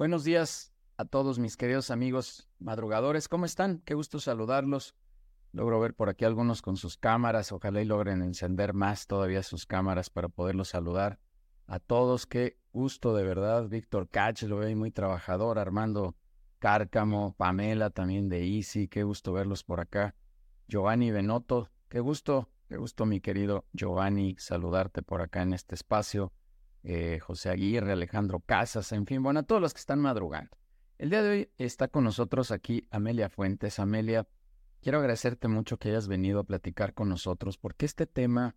Buenos días a todos mis queridos amigos madrugadores. ¿Cómo están? Qué gusto saludarlos. Logro ver por aquí algunos con sus cámaras. Ojalá y logren encender más todavía sus cámaras para poderlos saludar. A todos, qué gusto de verdad. Víctor Cach, lo veo muy trabajador. Armando Cárcamo, Pamela también de Easy. Qué gusto verlos por acá. Giovanni Benotto, qué gusto, qué gusto mi querido Giovanni saludarte por acá en este espacio. Eh, José Aguirre, Alejandro Casas, en fin, bueno, a todos los que están madrugando. El día de hoy está con nosotros aquí Amelia Fuentes. Amelia, quiero agradecerte mucho que hayas venido a platicar con nosotros porque este tema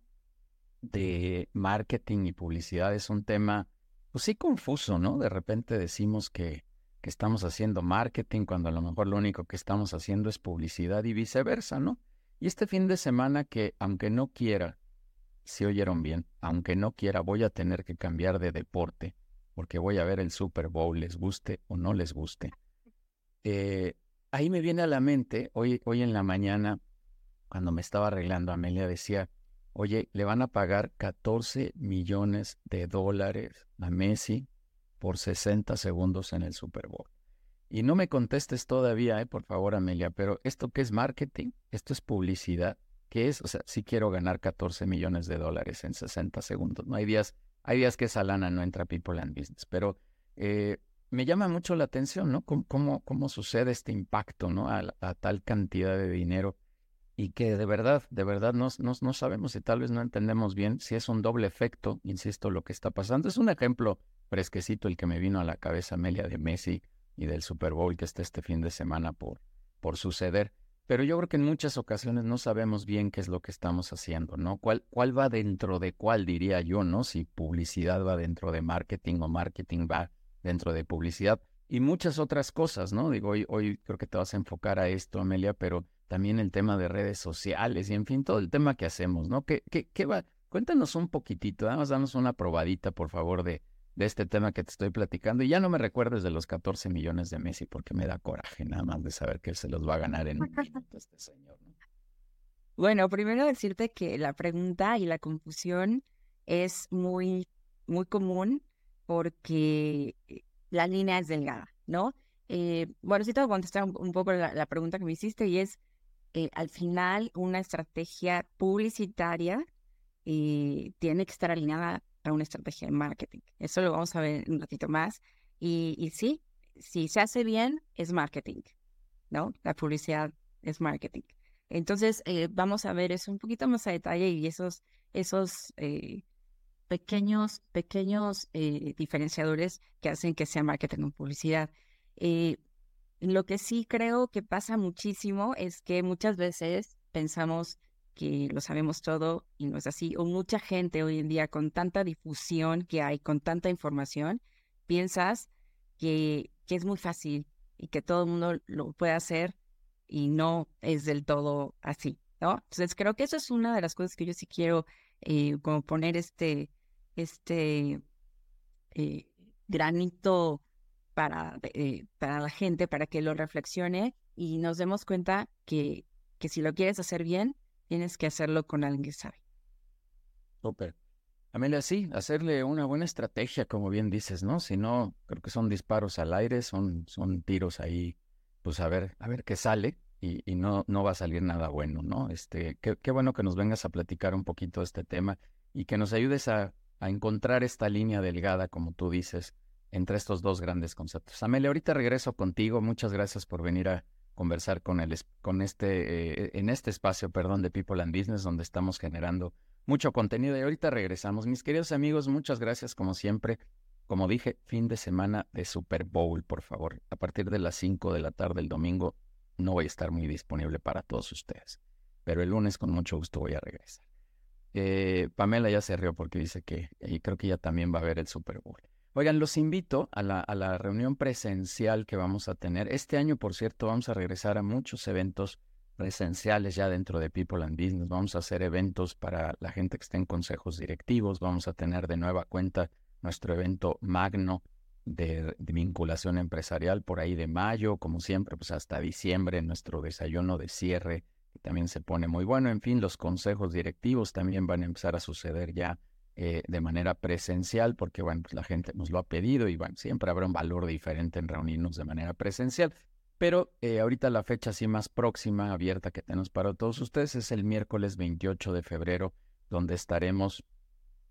de marketing y publicidad es un tema, pues sí, confuso, ¿no? De repente decimos que, que estamos haciendo marketing cuando a lo mejor lo único que estamos haciendo es publicidad y viceversa, ¿no? Y este fin de semana que, aunque no quiera, si oyeron bien, aunque no quiera, voy a tener que cambiar de deporte, porque voy a ver el Super Bowl, les guste o no les guste. Eh, ahí me viene a la mente, hoy, hoy en la mañana, cuando me estaba arreglando, Amelia decía, oye, le van a pagar 14 millones de dólares a Messi por 60 segundos en el Super Bowl. Y no me contestes todavía, eh, por favor, Amelia, pero ¿esto qué es marketing? ¿Esto es publicidad? ¿Qué es? O sea, si quiero ganar 14 millones de dólares en 60 segundos. No hay días, hay días que esa lana no entra People and Business, pero eh, me llama mucho la atención, ¿no? ¿Cómo, cómo, sucede este impacto, ¿no? A, tal cantidad de dinero y que de verdad, de verdad no, no, sabemos y tal vez no entendemos bien si es un doble efecto, insisto, lo que está pasando. Es un ejemplo fresquecito el que me vino a la cabeza, Amelia, de Messi y del Super Bowl que está este fin de semana por, por suceder. Pero yo creo que en muchas ocasiones no sabemos bien qué es lo que estamos haciendo, ¿no? ¿Cuál, cuál va dentro de cuál, diría yo, ¿no? Si publicidad va dentro de marketing o marketing va dentro de publicidad y muchas otras cosas, ¿no? Digo, hoy, hoy creo que te vas a enfocar a esto, Amelia, pero también el tema de redes sociales y en fin, todo el tema que hacemos, ¿no? ¿Qué, qué, qué va? Cuéntanos un poquitito, vamos, danos una probadita, por favor, de, de este tema que te estoy platicando. Y ya no me recuerdes de los 14 millones de Messi porque me da coraje nada más de saber que él se los va a ganar en un minuto este señor. Bueno, primero decirte que la pregunta y la confusión es muy, muy común porque eh, la línea es delgada, ¿no? Eh, bueno, sí te voy a contestar un, poco la, pregunta que me hiciste y es, eh, al final, una estrategia publicitaria tiene que estar alineada a una estrategia de marketing. Eso lo vamos a ver un ratito más. Y, sí, si se hace bien, es marketing, ¿no? La publicidad es marketing. Entonces, eh, vamos a ver eso un poquito más a detalle y esos, esos eh, pequeños, pequeños eh, diferenciadores que hacen que sea marketing o publicidad. lo que sí creo que pasa muchísimo es que muchas veces pensamos que lo sabemos todo y no es así. O mucha gente hoy en día con tanta difusión que hay, con tanta información, piensas que, que es muy fácil y que todo el mundo lo puede hacer y no es del todo así, ¿no? Entonces creo que eso es una de las cosas que yo sí quiero eh, como poner este, este eh, granito para, eh, para la gente, para que lo reflexione y nos demos cuenta que, que si lo quieres hacer bien, tienes que hacerlo con alguien que sabe. Súper. Amelia, sí, hacerle una buena estrategia, como bien dices, ¿no? Si no, creo que son disparos al aire, son, son tiros ahí, pues a ver, a ver qué sale y, no, no va a salir nada bueno, ¿no? Este, qué, qué, bueno que nos vengas a platicar un poquito de este tema y que nos ayudes a, a encontrar esta línea delgada, como tú dices, entre estos dos grandes conceptos. Amelia, ahorita regreso contigo. Muchas gracias por venir a, conversar con, el, con este, eh, en este espacio, perdón, de People and Business, donde estamos generando mucho contenido. Y ahorita regresamos. Mis queridos amigos, muchas gracias como siempre. Como dije, fin de semana de Super Bowl, por favor. A partir de las 5 de la tarde el domingo no voy a estar muy disponible para todos ustedes. Pero el lunes con mucho gusto voy a regresar. Eh, Pamela ya se rió porque dice que y creo que ella también va a ver el Super Bowl. Oigan, los invito a la, a la reunión presencial que vamos a tener. Este año, por cierto, vamos a regresar a muchos eventos presenciales ya dentro de People and Business. Vamos a hacer eventos para la gente que esté en consejos directivos. Vamos a tener de nueva cuenta nuestro evento magno de, vinculación empresarial por ahí de mayo, como siempre, pues hasta diciembre, nuestro desayuno de cierre, que también se pone muy bueno. En fin, los consejos directivos también van a empezar a suceder ya eh, de manera presencial, porque bueno, pues la gente nos lo ha pedido y bueno, siempre habrá un valor diferente en reunirnos de manera presencial. Pero eh, ahorita la fecha así más próxima, abierta que tenemos para todos ustedes es el miércoles 28 de febrero, donde estaremos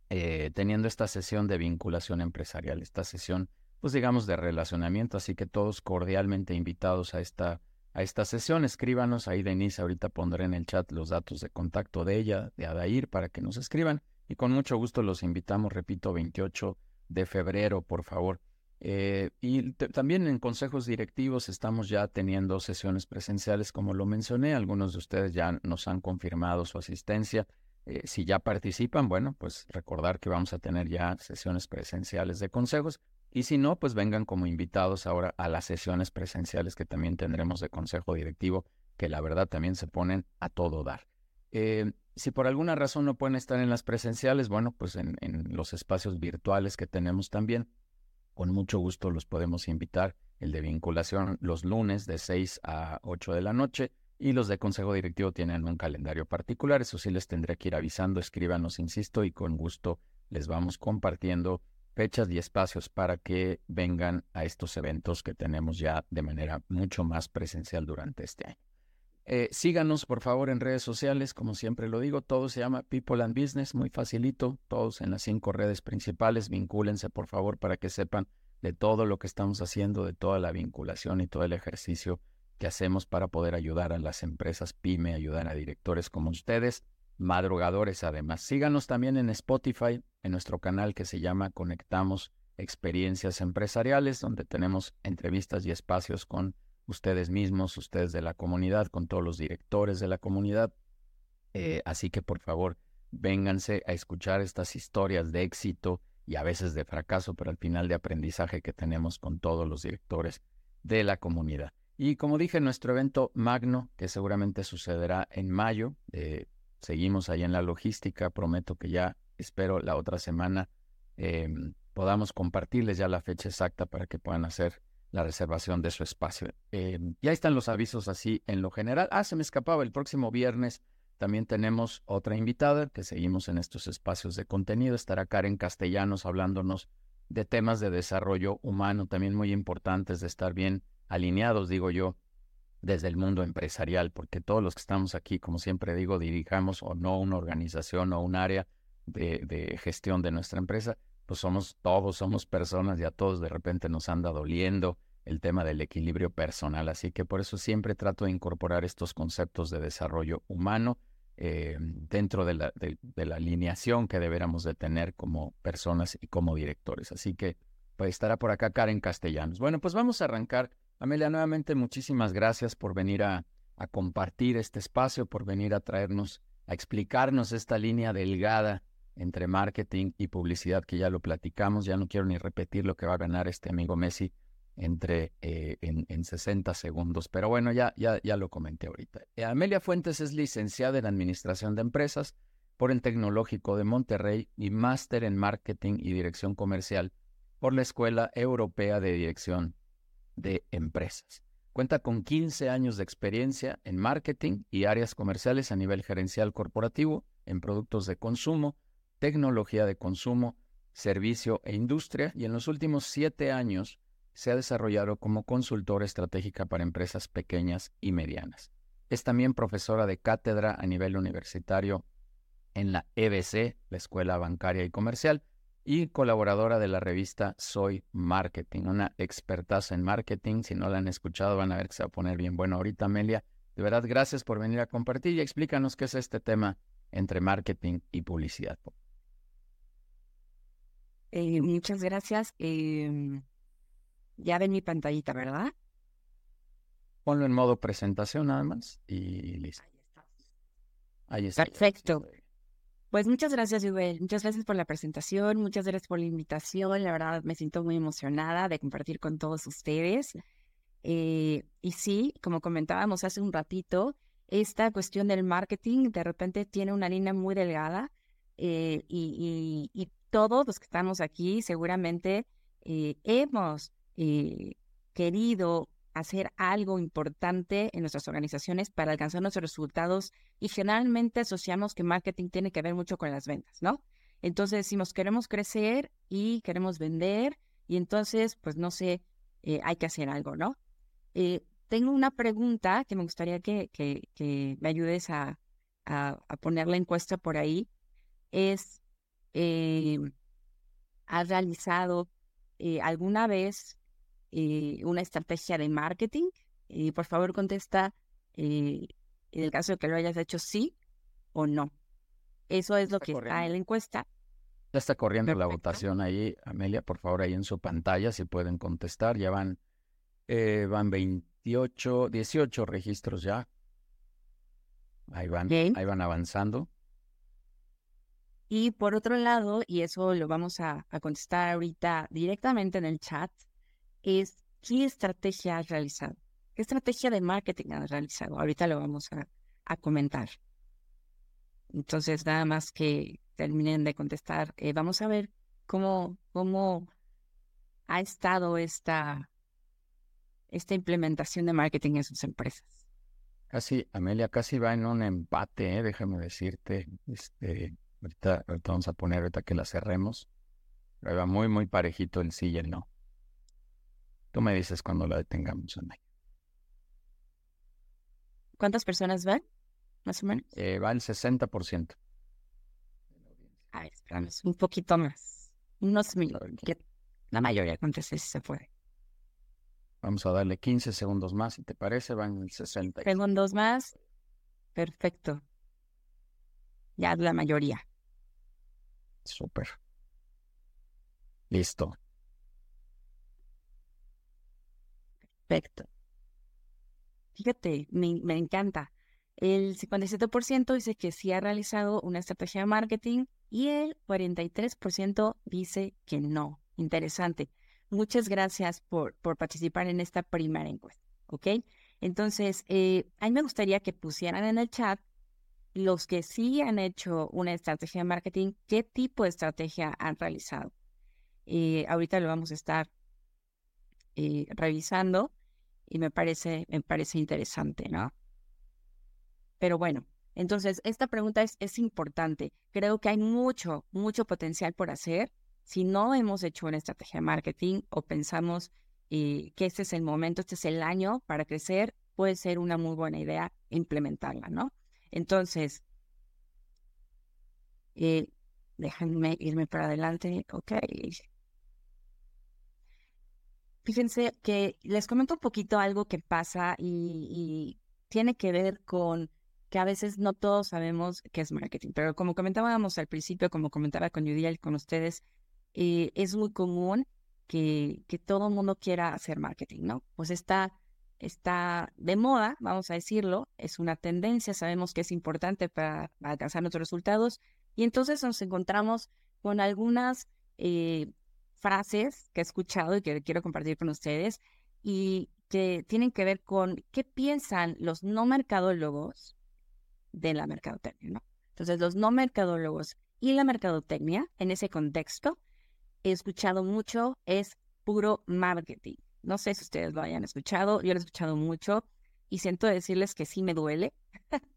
eh, teniendo esta sesión de vinculación empresarial, esta sesión, pues digamos, de relacionamiento. Así que todos cordialmente invitados a esta, a esta sesión. Escríbanos, ahí Denise ahorita pondré en el chat los datos de contacto de ella, de Adair, para que nos escriban. Y con mucho gusto los invitamos, repito, 28 de febrero, por favor. Eh, y también en consejos directivos estamos ya teniendo sesiones presenciales, como lo mencioné. Algunos de ustedes ya nos han confirmado su asistencia. Eh, si ya participan, bueno, pues recordar que vamos a tener ya sesiones presenciales de consejos. Y si no, pues vengan como invitados ahora a las sesiones presenciales que también tendremos de consejo directivo, que la verdad también se ponen a todo dar. Eh, si por alguna razón no pueden estar en las presenciales, bueno, pues en los espacios virtuales que tenemos también, con mucho gusto los podemos invitar. El de vinculación los lunes de 6 a 8 de la noche y los de consejo directivo tienen un calendario particular. Eso sí les tendré que ir avisando, escríbanos, insisto, y con gusto les vamos compartiendo fechas y espacios para que vengan a estos eventos que tenemos ya de manera mucho más presencial durante este año. Eh, síganos, por favor, en redes sociales, como siempre lo digo, todo se llama People and Business, muy facilito, todos en las cinco redes principales, vincúlense, por favor, para que sepan de todo lo que estamos haciendo, de toda la vinculación y todo el ejercicio que hacemos para poder ayudar a las empresas PYME, ayudar a directores como ustedes, madrugadores además. Síganos también en Spotify, en nuestro canal que se llama Conectamos Experiencias Empresariales, donde tenemos entrevistas y espacios con ustedes mismos, ustedes de la comunidad, con todos los directores de la comunidad. Eh, así que por favor, vénganse a escuchar estas historias de éxito y a veces de fracaso, pero al final de aprendizaje que tenemos con todos los directores de la comunidad. Y como dije, nuestro evento magno, que seguramente sucederá en mayo, eh, seguimos ahí en la logística, prometo que ya espero la otra semana em, podamos compartirles ya la fecha exacta para que puedan hacer la reservación de su espacio. Eh, ya están los avisos así en lo general. Ah, se me escapaba, el próximo viernes también tenemos otra invitada que seguimos en estos espacios de contenido. Estará Karen Castellanos hablándonos de temas de desarrollo humano, también muy importantes de estar bien alineados, digo yo, desde el mundo empresarial, porque todos los que estamos aquí, como siempre digo, dirijamos o no una organización o un área de gestión de nuestra empresa, pues somos todos, somos personas y a todos de repente nos anda doliendo el tema del equilibrio personal. Así que por eso siempre trato de incorporar estos conceptos de desarrollo humano eh, dentro de la, de, la, alineación que deberíamos de tener como personas y como directores. Así que pues estará por acá Karen Castellanos. Bueno, pues vamos a arrancar. Amelia, nuevamente muchísimas gracias por venir a, a compartir este espacio, por venir a traernos, a explicarnos esta línea delgada entre marketing y publicidad, que ya lo platicamos, ya no quiero ni repetir lo que va a ganar este amigo Messi entre eh, en, en, 60 segundos, pero bueno, ya, ya, ya lo comenté ahorita. Eh, Amelia Fuentes es licenciada en Administración de Empresas por el Tecnológico de Monterrey y máster en Marketing y Dirección Comercial por la Escuela Europea de Dirección de Empresas. Cuenta con 15 años de experiencia en marketing y áreas comerciales a nivel gerencial corporativo, en productos de consumo, tecnología de consumo, servicio e industria y en los últimos siete años se ha desarrollado como consultora estratégica para empresas pequeñas y medianas. Es también profesora de cátedra a nivel universitario en la EBC, la Escuela Bancaria y Comercial, y colaboradora de la revista Soy Marketing, una expertaza en marketing. Si no la han escuchado, van a ver que se va a poner bien bueno ahorita, Amelia. De verdad, gracias por venir a compartir y explícanos qué es este tema entre marketing y publicidad. Eh, muchas gracias. Em, ya ven mi pantallita, ¿verdad? Ponlo en modo presentación nada más y listo. Ahí está. Perfecto. Pues muchas gracias, Yubel. Muchas gracias por la presentación, muchas gracias por la invitación. La verdad me siento muy emocionada de compartir con todos ustedes. Eh, y sí, como comentábamos hace un ratito, esta cuestión del marketing de repente tiene una línea muy delgada eh, y, todos los que estamos aquí seguramente eh, hemos eh, querido hacer algo importante en nuestras organizaciones para alcanzar nuestros resultados y generalmente asociamos que marketing tiene que ver mucho con las ventas, ¿no? Entonces decimos, queremos crecer y queremos vender y entonces, pues no sé, hay que hacer algo, ¿no? Eh, tengo una pregunta que me gustaría que, que, me ayudes a, a, poner la encuesta por ahí. Es, eh, ¿has realizado alguna vez una estrategia de marketing? Y por favor contesta en el caso de que lo hayas hecho sí o no. Eso es lo que está en la encuesta. Ya está corriendo la votación ahí, Amelia, por favor, ahí en su pantalla, si pueden contestar. Ya van, eh, van 28, 18 registros ya. Ahí van, ahí van avanzando. Y por otro lado, y eso lo vamos a, contestar ahorita directamente en el chat, es ¿qué estrategia has realizado? ¿Qué estrategia de marketing has realizado? Ahorita lo vamos a, comentar. Entonces, nada más que terminen de contestar, eh, vamos a ver cómo, ha estado esta, esta implementación de marketing en sus empresas. Casi, Amelia, casi va en un empate, ¿eh? déjame decirte. Este, ahorita, vamos a poner, ahorita que la cerremos. va muy, muy parejito el sí y el no. Tú me dices cuando la detengamos. ¿Cuántas personas van? Más o menos. Eh, va el 60%. A ver, esperamos un poquito más. Unos minutos. la mayoría conteste si se puede. Vamos a darle 15 segundos más, si te parece, van el 60. Segundos más. Perfecto. Ya la mayoría. Súper. Listo. Perfecto. Fíjate, me, me encanta. El 57% dice que sí ha realizado una estrategia de marketing y el 43% dice que no. Interesante. Muchas gracias por, por participar en esta primera encuesta. ¿Ok? Entonces, eh, a mí me gustaría que pusieran en el chat los que sí han hecho una estrategia de marketing, qué tipo de estrategia han realizado. Eh, ahorita lo vamos a estar eh, revisando y me parece, me parece interesante, ¿no? Pero bueno, entonces, esta pregunta es, es importante. Creo que hay mucho, mucho potencial por hacer. Si no hemos hecho una estrategia de marketing o pensamos eh, que este es el momento, este es el año para crecer, puede ser una muy buena idea implementarla, ¿no? Entonces, eh, déjenme irme para adelante. Ok. Fíjense que les comento un poquito algo que pasa y tiene que ver con que a veces no todos sabemos qué es marketing, pero como comentábamos al principio, como comentaba con Judia y con ustedes, eh, es muy común que, que todo el mundo quiera hacer marketing, ¿no? Pues está, está de moda, vamos a decirlo, es una tendencia, sabemos que es importante para, alcanzar nuestros resultados, y entonces nos encontramos con algunas eh, frases que he escuchado y que quiero compartir con ustedes, y que tienen que ver con qué piensan los no mercadólogos de la mercadotecnia. Entonces, los no mercadólogos y la mercadotecnia, en ese contexto, he escuchado mucho, es puro marketing. No sé si ustedes lo hayan escuchado, yo lo he escuchado mucho y siento decirles que sí me duele.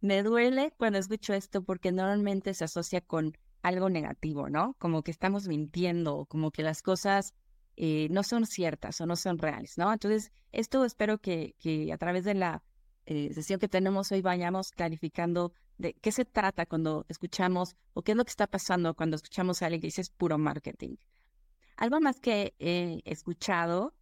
me duele cuando escucho esto porque normalmente se asocia con algo negativo, ¿no? Como que estamos mintiendo, como que las cosas eh, no son ciertas o no son reales, ¿no? Entonces, esto espero que, que a través de la eh, sesión que tenemos hoy vayamos clarificando de qué se trata cuando escuchamos o qué es lo que está pasando cuando escuchamos a alguien que dice es puro marketing. Algo más que he escuchado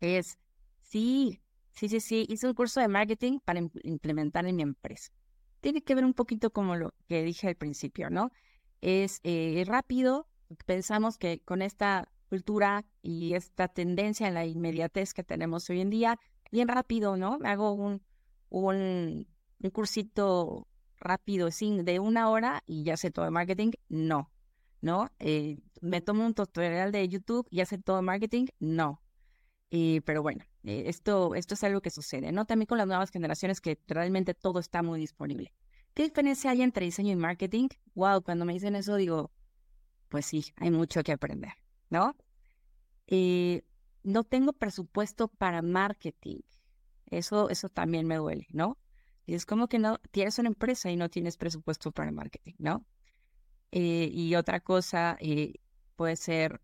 es, sí, sí, sí, sí, hice un curso de marketing para implementar en mi empresa. Tiene que ver un poquito como lo que dije al principio, ¿no? Es eh, rápido, pensamos que con esta cultura y esta tendencia en la inmediatez que tenemos hoy en día, bien rápido, ¿no? Me hago un, un, cursito rápido sin, de una hora y ya sé todo de marketing, no, ¿no? Eh, me tomo un tutorial de YouTube y ya sé todo marketing, no. Pero bueno, eh, esto, esto es algo que sucede, ¿no? También con las nuevas generaciones que realmente todo está muy disponible. ¿Qué diferencia hay entre diseño y marketing? Wow, cuando me dicen eso digo, pues sí, hay mucho que aprender, ¿no? Eh, no tengo presupuesto para marketing. Eso, eso también me duele, ¿no? Y es como que no, tienes una empresa y no tienes presupuesto para marketing, ¿no? Eh, y otra cosa puede ser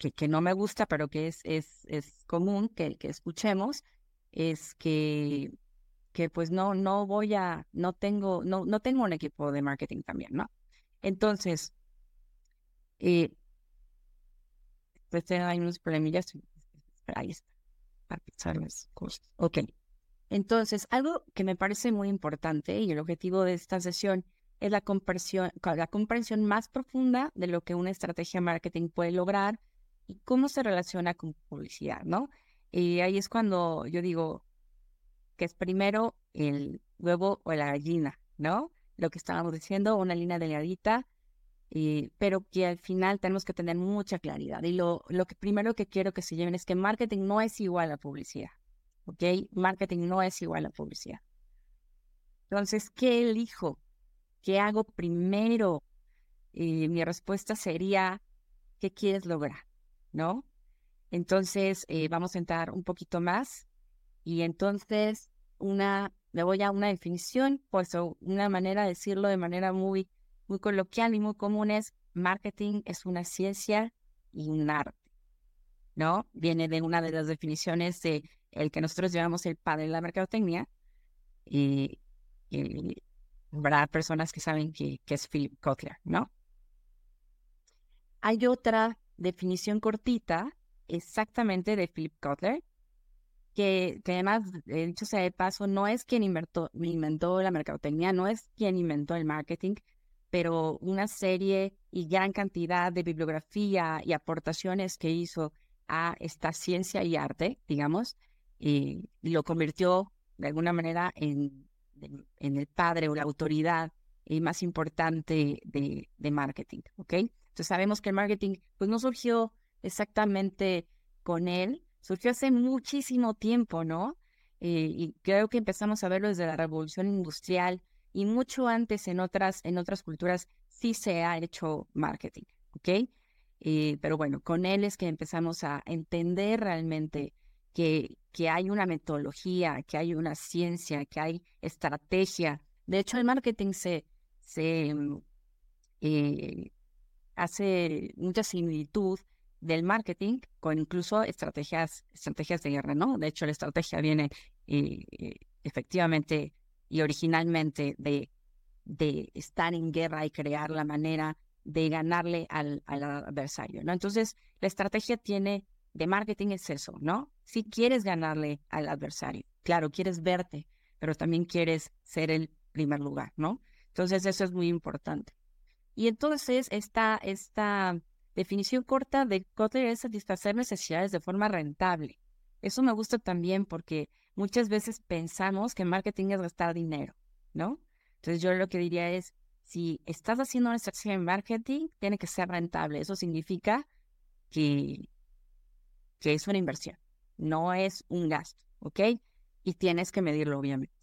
que, no me gusta, pero que es, es, es común que, que escuchemos, es que, que pues no, no voy a, no tengo, no, no tengo un equipo de marketing también, ¿no? Entonces, eh, pues hay unos problemillas. Ahí está, para pensar las cosas. Ok. Entonces, algo que me parece muy importante y el objetivo de esta sesión es la comprensión, la comprensión más profunda de lo que una estrategia de marketing puede lograr y cómo se relaciona con publicidad, ¿no? Y ahí es cuando yo digo que es primero el huevo o la gallina, ¿no? Lo que estábamos diciendo, una línea delgadita, eh, pero que al final tenemos que tener mucha claridad. Y lo, primero que quiero que se lleven es que marketing no es igual a publicidad, ¿ok? Marketing no es igual a publicidad. Entonces, ¿qué elijo? ¿Qué hago primero? Y mi respuesta sería, ¿qué quieres lograr? ¿No? Entonces, eh, vamos a entrar un poquito más y entonces una, me voy a una definición, pues una manera de decirlo de manera muy, muy coloquial y muy común es marketing es una ciencia y un arte, ¿no? Viene de una de las definiciones de el que nosotros llamamos el padre de la mercadotecnia y, y habrá personas que saben que, que es Philip Kotler, ¿no? Hay otra definición cortita, exactamente de Philip Kotler, que, que además, dicho sea de paso, no es quien inventó, la mercadotecnia, no es quien inventó el marketing, pero una serie y gran cantidad de bibliografía y aportaciones que hizo a esta ciencia y arte, digamos, y lo convirtió de alguna manera en en el padre o la autoridad eh, más importante de, de, marketing, ¿ok? Entonces sabemos que el marketing pues no surgió exactamente con él, surgió hace muchísimo tiempo, ¿no? Eh, y creo que empezamos a verlo desde la revolución industrial y mucho antes en otras, en otras culturas sí se ha hecho marketing, ¿ok? Eh, pero bueno, con él es que empezamos a entender realmente que, que hay una metodología, que hay una ciencia, que hay estrategia. De hecho, el marketing se, se eh, hace mucha similitud del marketing con incluso estrategias, estrategias de guerra, ¿no? De hecho, la estrategia viene eh, eh, efectivamente y originalmente de, de estar en guerra y crear la manera de ganarle al, al adversario, ¿no? Entonces, la estrategia tiene de marketing es eso, ¿no? Si quieres ganarle al adversario, claro, quieres verte, pero también quieres ser el primer lugar, ¿no? Entonces eso es muy importante. Y entonces esta, esta definición corta de Kotler es satisfacer necesidades de forma rentable. Eso me gusta también porque muchas veces pensamos que marketing es gastar dinero, ¿no? Entonces yo lo que diría es, si estás haciendo una estrategia en marketing, tiene que ser rentable. Eso significa que que es una inversión, no es un gasto, ¿ok? Y tienes que medirlo, obviamente.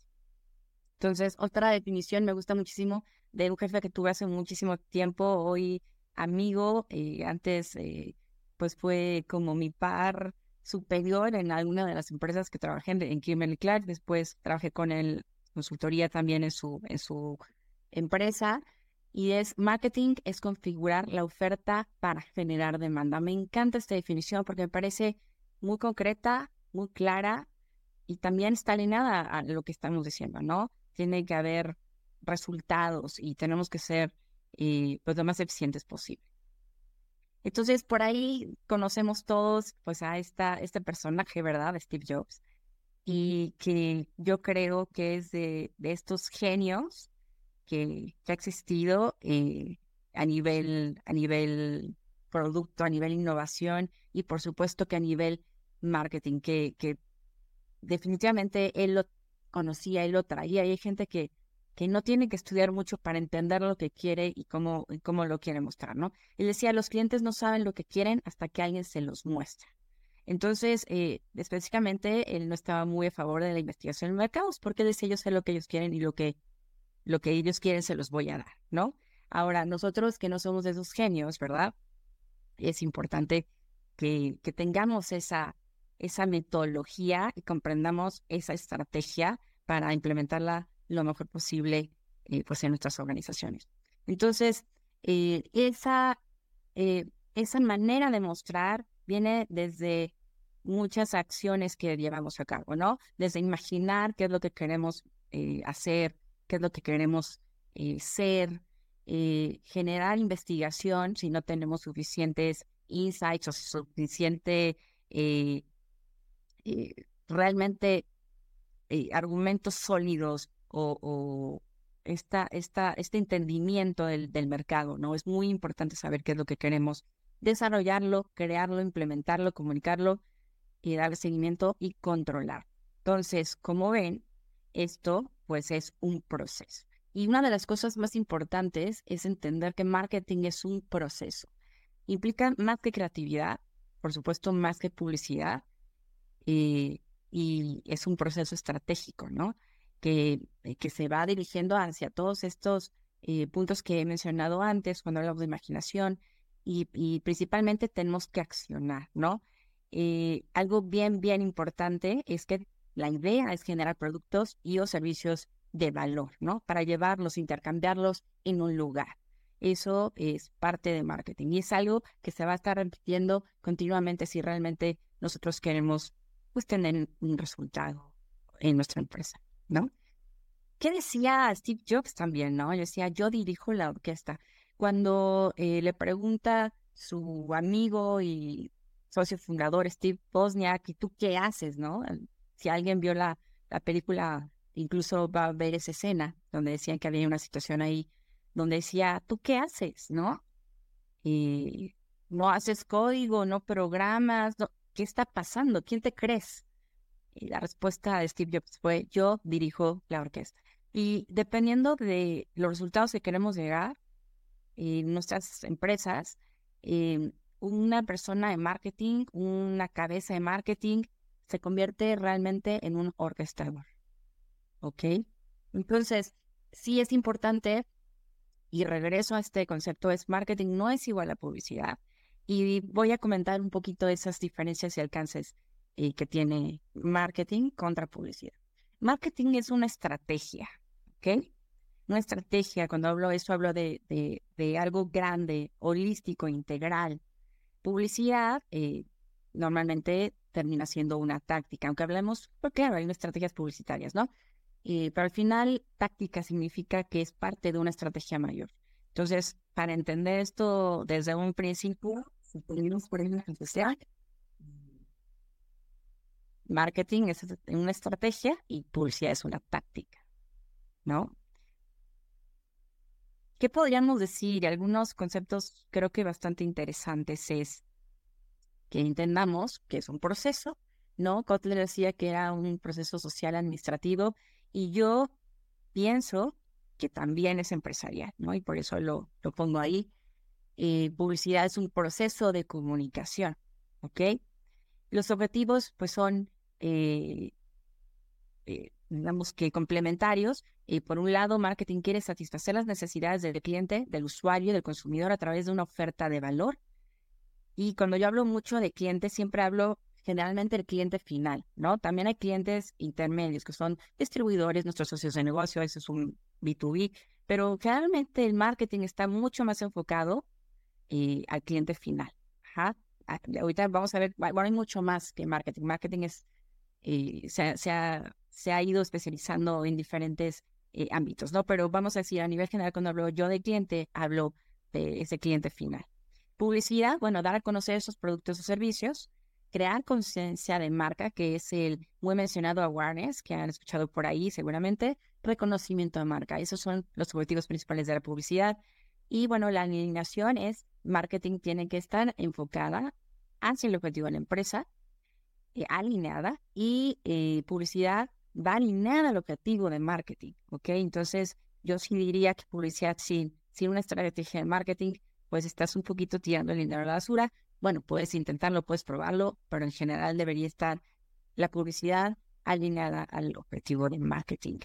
Entonces, otra definición me gusta muchísimo de un jefe que tuve hace muchísimo tiempo, hoy amigo, eh, antes eh, pues fue como mi par superior en alguna de las empresas que trabajé en, Kimberly Clark, después trabajé con él consultoría también en su, en su empresa y es marketing es configurar la oferta para generar demanda. Me encanta esta definición porque me parece muy concreta, muy clara y también está alineada a lo que estamos diciendo, ¿no? Tiene que haber resultados y tenemos que ser eh, pues, lo más eficientes posible. Entonces, por ahí conocemos todos pues a esta, este personaje, ¿verdad? Steve Jobs. Y que yo creo que es de, de estos genios que, ha existido eh, a, nivel, a nivel producto, a nivel innovación y por supuesto que a nivel marketing, que, que definitivamente él lo conocía, él lo traía y hay gente que, que no tiene que estudiar mucho para entender lo que quiere y cómo, cómo lo quiere mostrar, ¿no? Él decía, los clientes no saben lo que quieren hasta que alguien se los muestra. Entonces, eh, específicamente, él no estaba muy a favor de la investigación en mercados porque decía, yo sé lo que ellos quieren y lo que lo que ellos quieren se los voy a dar, ¿no? Ahora, nosotros que no somos de esos genios, ¿verdad? Es importante que, que tengamos esa, esa metodología y comprendamos esa estrategia para implementarla lo mejor posible eh, pues en nuestras organizaciones. Entonces, eh, esa, esa manera de mostrar viene desde muchas acciones que llevamos a cabo, ¿no? Desde imaginar qué es lo que queremos hacer, qué es lo que queremos ser, generar investigación si no tenemos suficientes insights o suficiente realmente eh, argumentos sólidos o, esta, esta, este entendimiento del, del, mercado, ¿no? Es muy importante saber qué es lo que queremos desarrollarlo, crearlo, implementarlo, comunicarlo y darle seguimiento y controlar. Entonces, como ven, esto pues es un proceso. Y una de las cosas más importantes es entender que marketing es un proceso. Implica más que creatividad, por supuesto, más que publicidad, eh, y es un proceso estratégico, ¿no? Que, eh, que se va dirigiendo hacia todos estos eh, puntos que he mencionado antes cuando hablamos de imaginación y, principalmente tenemos que accionar, ¿no? algo bien, bien importante es que la idea es generar productos y o servicios de valor, ¿no? Para llevarlos, intercambiarlos en un lugar. Eso es parte de marketing y es algo que se va a estar repitiendo continuamente si realmente nosotros queremos pues tener un resultado en nuestra empresa, ¿no? ¿Qué decía Steve Jobs también, no? Yo decía, yo dirijo la orquesta. Cuando eh, le pregunta su amigo y socio fundador Steve Bosniak, ¿y tú qué haces, no? Si alguien vio la, la película, incluso va a ver esa escena donde decían que había una situación ahí donde decía, ¿tú qué haces, no? Y no haces código, no programas, no, ¿qué está pasando? ¿Quién te crees? Y la respuesta de Steve Jobs fue, yo dirijo la orquesta. Y dependiendo de los resultados que queremos llegar en nuestras empresas, em, una persona de marketing, una cabeza de marketing, se convierte realmente en un orquestador. ¿Ok? Entonces, sí es importante, y regreso a este concepto, es marketing no es igual a publicidad. Y voy a comentar un poquito esas diferencias y alcances eh, que tiene marketing contra publicidad. Marketing es una estrategia, ¿ok? Una estrategia, cuando hablo de eso, hablo de, de, algo grande, holístico, integral. Publicidad eh, normalmente termina siendo una táctica, aunque hablemos, porque claro, hay estrategias publicitarias, ¿no? Eh, pero al final, táctica significa que es parte de una estrategia mayor. Entonces, para entender esto desde un principio, por marketing es una estrategia y publicidad es una táctica, ¿no? ¿Qué podríamos decir? Algunos conceptos creo que bastante interesantes es que entendamos que es un proceso, ¿no? Kotler decía que era un proceso social administrativo y yo pienso que también es empresarial, ¿no? Y por eso lo, lo pongo ahí. Eh, publicidad es un proceso de comunicación, ¿ok? Los objetivos, pues, son, eh, eh, digamos que complementarios. por un lado, marketing quiere satisfacer las necesidades del cliente, del usuario, del consumidor a través de una oferta de valor. Y cuando yo hablo mucho de cliente, siempre hablo generalmente del cliente final, ¿no? También hay clientes intermedios que son distribuidores, nuestros socios de negocio, eso es un B2B, pero generalmente el marketing está mucho más enfocado eh, al cliente final. Ajá. Ahorita vamos a ver, bueno, hay mucho más que marketing. Marketing es, eh, se, ha, ido especializando en diferentes eh, ámbitos, ¿no? Pero vamos a decir, a nivel general, cuando hablo yo de cliente, hablo de ese cliente final. Publicidad, bueno, dar a conocer esos productos o servicios, crear conciencia de marca, que es el muy mencionado awareness, que han escuchado por ahí seguramente, reconocimiento de marca. Esos son los objetivos principales de la publicidad. Y bueno, la alineación es marketing tiene que estar enfocada hacia el objetivo de la empresa, eh, alineada, y eh, publicidad va alineada al objetivo de marketing, ¿ok? Entonces, yo sí diría que publicidad sin, sin una estrategia de marketing, pues estás un poquito tirando el dinero a la basura. Bueno, puedes intentarlo, puedes probarlo, pero en general debería estar la publicidad alineada al objetivo de marketing.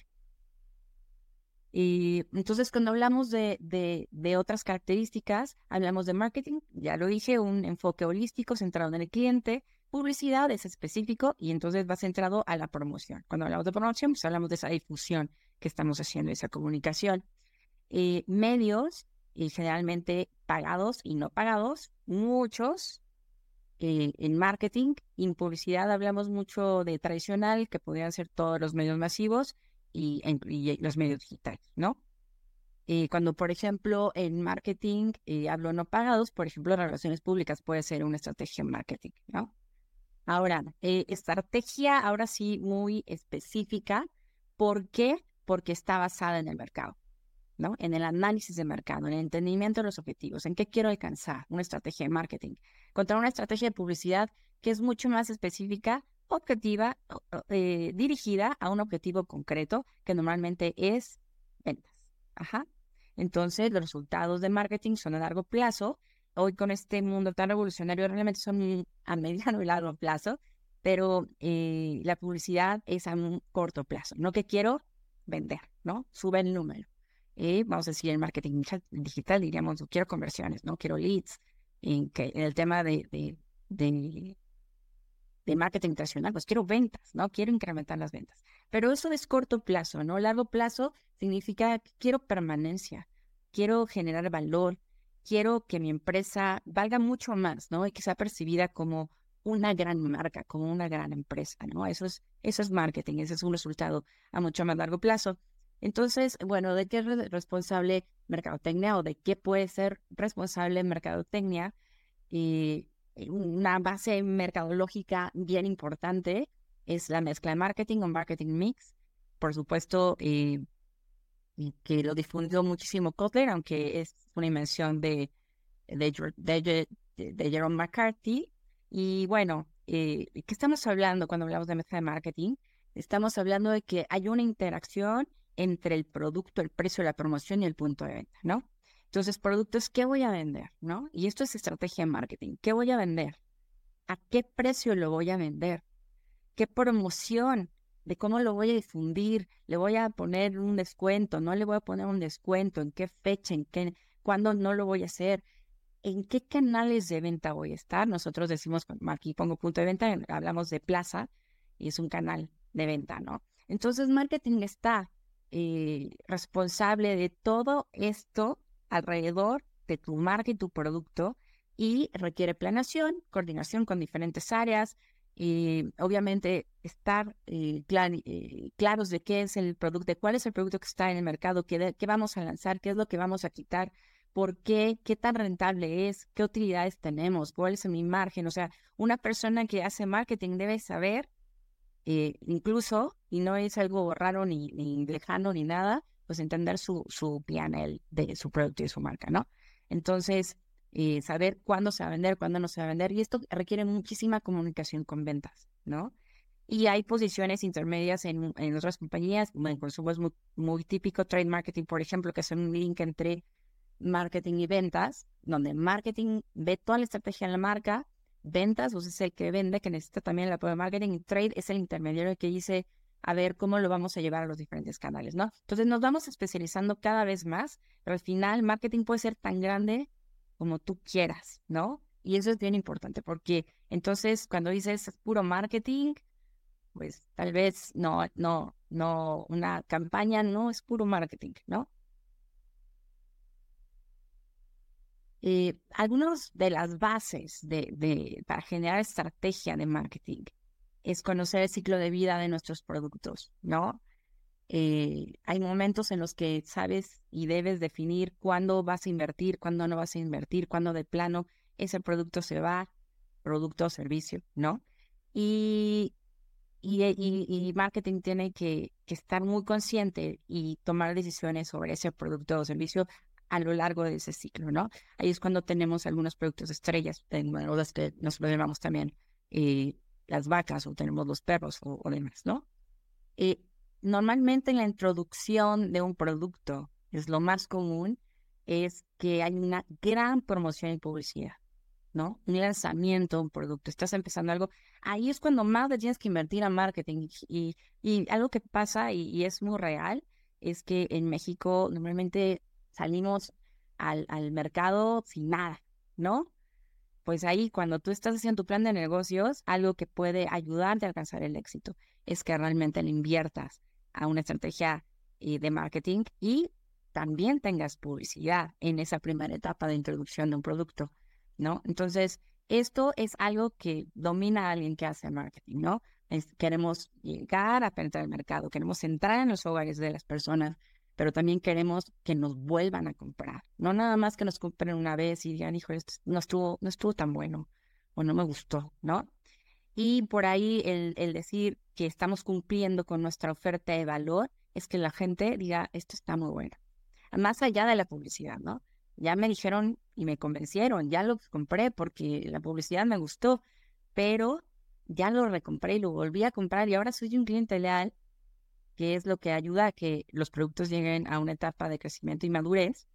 Y entonces cuando hablamos de, de, otras características, hablamos de marketing, ya lo dije, un enfoque holístico centrado en el cliente, publicidad es específico y entonces va centrado a la promoción. Cuando hablamos de promoción, pues hablamos de esa difusión que estamos haciendo esa comunicación. Eh, medios, y generalmente pagados y no pagados, muchos. Eh, en marketing en publicidad hablamos mucho de tradicional, que podrían ser todos los medios masivos y, y los medios digitales, ¿no? Eh, cuando, por ejemplo, en marketing eh, hablo no pagados, por ejemplo, relaciones públicas puede ser una estrategia en marketing, ¿no? Ahora, eh, estrategia ahora sí muy específica. ¿Por qué? Porque está basada en el mercado, ¿no? En el análisis de mercado, en el entendimiento de los objetivos, en qué quiero alcanzar, una estrategia de marketing, contra una estrategia de publicidad que es mucho más específica, objetiva, dirigida a un objetivo concreto, que normalmente es ventas. Ajá. Entonces, los resultados de marketing son a largo plazo. Hoy con este mundo tan revolucionario realmente son a mediano y largo plazo, pero eh, la publicidad es a un corto plazo. No que quiero vender, ¿no? Sube el número. Eh, vamos a decir, en marketing digital diríamos, quiero conversiones, ¿no? Quiero leads. En, que, en el tema de, de, de, de marketing tradicional, pues quiero ventas, ¿no? Quiero incrementar las ventas. Pero eso es corto plazo, ¿no? Largo plazo significa quiero permanencia, quiero generar valor, quiero que mi empresa valga mucho más, ¿no? Y que sea percibida como una gran marca, como una gran empresa, ¿no? Eso es, eso es marketing, ese es un resultado a mucho más largo plazo. Entonces, bueno, ¿de qué es responsable mercadotecnia o de qué puede ser responsable mercadotecnia? Y una base mercadológica bien importante es la mezcla de marketing o marketing mix. Por supuesto, eh, que lo difundió muchísimo Kotler, aunque es una invención de, de, de, Jerome McCarthy. Y bueno, eh, ¿qué estamos hablando cuando hablamos de mezcla de marketing? Estamos hablando de que hay una interacción entre el producto, el precio, la promoción y el punto de venta, ¿no? Entonces, productos, ¿qué voy a vender? ¿No? Y esto es estrategia de marketing. ¿Qué voy a vender? ¿A qué precio lo voy a vender? qué promoción, de cómo lo voy a difundir, le voy a poner un descuento, no le voy a poner un descuento, en qué fecha, en qué, cuándo no lo voy a hacer, en qué canales de venta voy a estar. Nosotros decimos, aquí pongo punto de venta, hablamos de plaza y es un canal de venta, ¿no? Entonces, marketing está eh, responsable de todo esto alrededor de tu marca y tu producto y requiere planeación, coordinación con diferentes áreas, y obviamente estar eh, eh, claros de qué es el producto, de cuál es el producto que está en el mercado, qué, qué vamos a lanzar, qué es lo que vamos a quitar, por qué, qué tan rentable es, qué utilidades tenemos, cuál es mi margen. O sea, una persona que hace marketing debe saber, eh, incluso, y no es algo raro ni, lejano ni nada, pues entender su, su de su producto y su marca, ¿no? Entonces, eh, saber cuándo se va a vender, cuándo no se va a vender, y esto requiere muchísima comunicación con ventas, ¿no? Y hay posiciones intermedias en, en otras compañías, en consumo es muy, muy, típico, trade marketing, por ejemplo, que es un link entre marketing y ventas, donde marketing ve toda la estrategia en la marca, ventas, pues es el que vende, que necesita también el apoyo de marketing, y trade es el intermediario que dice, a ver cómo lo vamos a llevar a los diferentes canales, ¿no? Entonces nos vamos especializando cada vez más, pero al final marketing puede ser tan grande como tú quieras, ¿no? Y eso es bien importante porque entonces cuando dices puro marketing, pues tal vez no, no, no, una campaña no es puro marketing, ¿no? Eh, algunas de las bases de, de, para generar estrategia de marketing es conocer el ciclo de vida de nuestros productos, ¿no? Eh, hay momentos en los que sabes y debes definir cuándo vas a invertir, cuándo no vas a invertir, cuándo de plano ese producto se va, producto o servicio, ¿no? Y, y, y, marketing tiene que, que, estar muy consciente y tomar decisiones sobre ese producto o servicio a lo largo de ese ciclo, ¿no? Ahí es cuando tenemos algunos productos estrellas, bueno, los que nos lo llamamos también eh, las vacas o tenemos los perros o, o demás, ¿no? Eh, normalmente en la introducción de un producto, es lo más común, es que hay una gran promoción y publicidad, ¿no? Un lanzamiento un producto, estás empezando algo, ahí es cuando más tienes que invertir a marketing. Y, y algo que pasa y, y, es muy real es que en México normalmente salimos al, al mercado sin nada, ¿no? Pues ahí cuando tú estás haciendo tu plan de negocios, algo que puede ayudarte a alcanzar el éxito es que realmente le inviertas a una estrategia eh, de marketing y también tengas publicidad en esa primera etapa de introducción de un producto, ¿no? Entonces, esto es algo que domina a alguien que hace marketing, ¿no? queremos llegar a penetrar el mercado, queremos entrar en los hogares de las personas, pero también queremos que nos vuelvan a comprar. No nada más que nos compren una vez y digan, hijo, esto no estuvo, no estuvo tan bueno o no me gustó, ¿no? Y por ahí el, el decir que estamos cumpliendo con nuestra oferta de valor es que la gente diga, esto está muy bueno. Más allá de la publicidad, ¿no? Ya me dijeron y me convencieron, ya lo compré porque la publicidad me gustó, pero ya lo recompré y lo volví a comprar y ahora soy un cliente leal, que es lo que ayuda a que los productos lleguen a una etapa de crecimiento y madurez,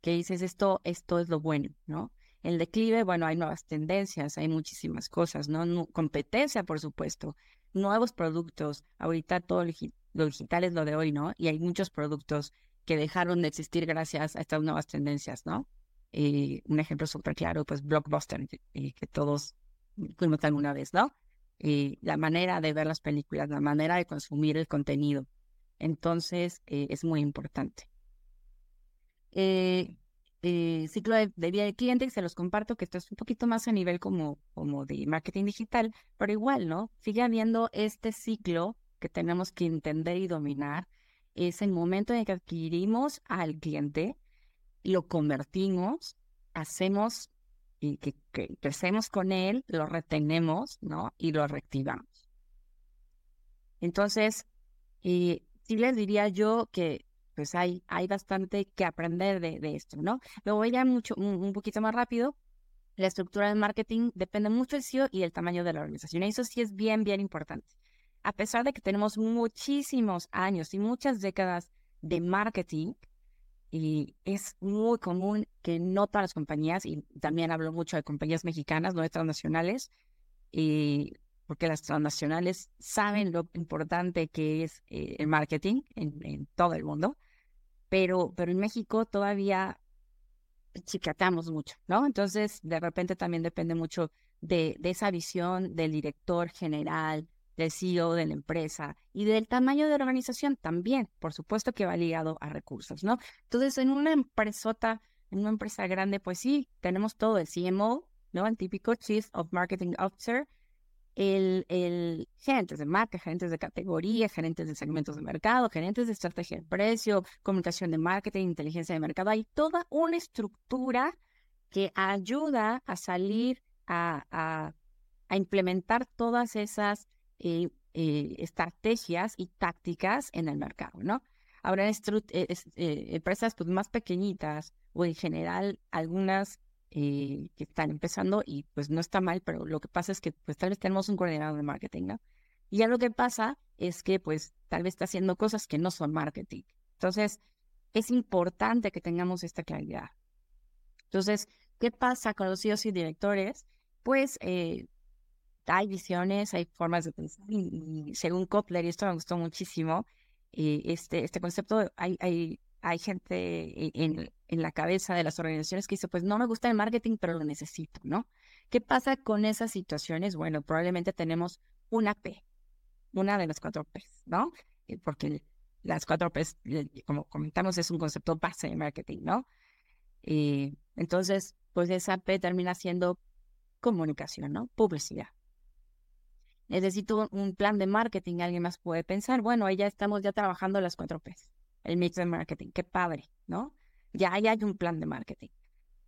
que dices esto, esto es lo bueno, ¿no? El declive, bueno, hay nuevas tendencias, hay muchísimas cosas, ¿no? competencia, por supuesto, nuevos productos, ahorita todo lo digital es lo de hoy, ¿no? Y hay muchos productos que dejaron de existir gracias a estas nuevas tendencias, ¿no? Y un ejemplo súper claro, pues Blockbuster, y que todos fuimos alguna vez, ¿no? Y la manera de ver las películas, la manera de consumir el contenido. Entonces, eh, es muy importante. Eh, eh, ciclo de, vida del cliente, se los comparto que esto es un poquito más a nivel como, como de marketing digital, pero igual, ¿no? Sigue habiendo este ciclo que tenemos que entender y dominar. Es el momento en que adquirimos al cliente, lo convertimos, hacemos y que, crecemos con él, lo retenemos, ¿no? Y lo reactivamos. Entonces, y sí les diría yo que pues hay, hay bastante que aprender de, esto, ¿no? Lo voy mucho, un, poquito más rápido. La estructura del marketing depende mucho del CEO y el tamaño de la organización. Y eso sí es bien, bien importante. A pesar de que tenemos muchísimos años y muchas décadas de marketing, y es muy común que no todas las compañías, y también hablo mucho de compañías mexicanas, no de transnacionales, y porque las transnacionales saben lo importante que es eh, el marketing en, todo el mundo, pero, pero en México todavía chicatamos mucho, ¿no? Entonces, de repente también depende mucho de, de esa visión del director general, del CEO de la empresa y del tamaño de la organización también, por supuesto que va ligado a recursos, ¿no? Entonces, en una empresota, en una empresa grande, pues sí, tenemos todo, el CMO, ¿no? El típico Chief of Marketing Officer, el, el gerentes de marca, gerentes de categoría, gerentes de segmentos de mercado, gerentes de estrategia de precio, comunicación de marketing, inteligencia de mercado. Hay toda una estructura que ayuda a salir a, a, a implementar todas esas eh, eh, estrategias y tácticas en el mercado, ¿no? Ahora, en eh, empresas pues, más pequeñitas o en general algunas que están empezando y pues no está mal, pero lo que pasa es que pues tal vez tenemos un coordinador de marketing, ¿no? Y ya lo que pasa es que pues tal vez está haciendo cosas que no son marketing. Entonces, es importante que tengamos esta claridad. Entonces, ¿qué pasa con los CEOs y directores? Pues eh, hay visiones, hay formas de pensar y, según Kotler, y esto me gustó muchísimo, eh, este, este concepto, hay, hay, hay gente e, en, en, la cabeza de las organizaciones que dice, pues no me gusta el marketing, pero lo necesito, ¿no? ¿Qué pasa con esas situaciones? Bueno, probablemente tenemos una P, una de las cuatro P, ¿no? Eh, porque las cuatro P, como comentamos, es un concepto base de marketing, ¿no? Y entonces, pues esa P termina siendo comunicación, ¿no? Publicidad necesito un plan de marketing, alguien más puede pensar, bueno, ahí ya estamos ya trabajando las cuatro P's, el mix de marketing, qué padre, ¿no? Ya, hay un plan de marketing.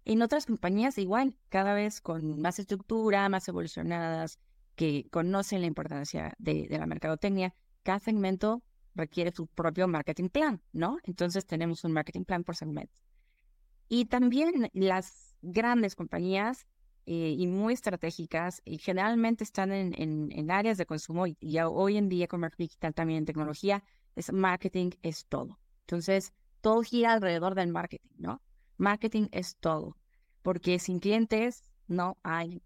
En otras compañías igual, cada vez con más estructura, más evolucionadas, que conocen la importancia de, de la mercadotecnia, cada segmento requiere su propio marketing plan, ¿no? Entonces tenemos un marketing plan por segmento. Y también las grandes compañías eh, y muy estratégicas y generalmente están en, en, áreas de consumo y ya hoy en día marketing digital también en tecnología, es marketing es todo. Entonces, todo gira alrededor del marketing, ¿no? Marketing es todo, porque sin clientes no hay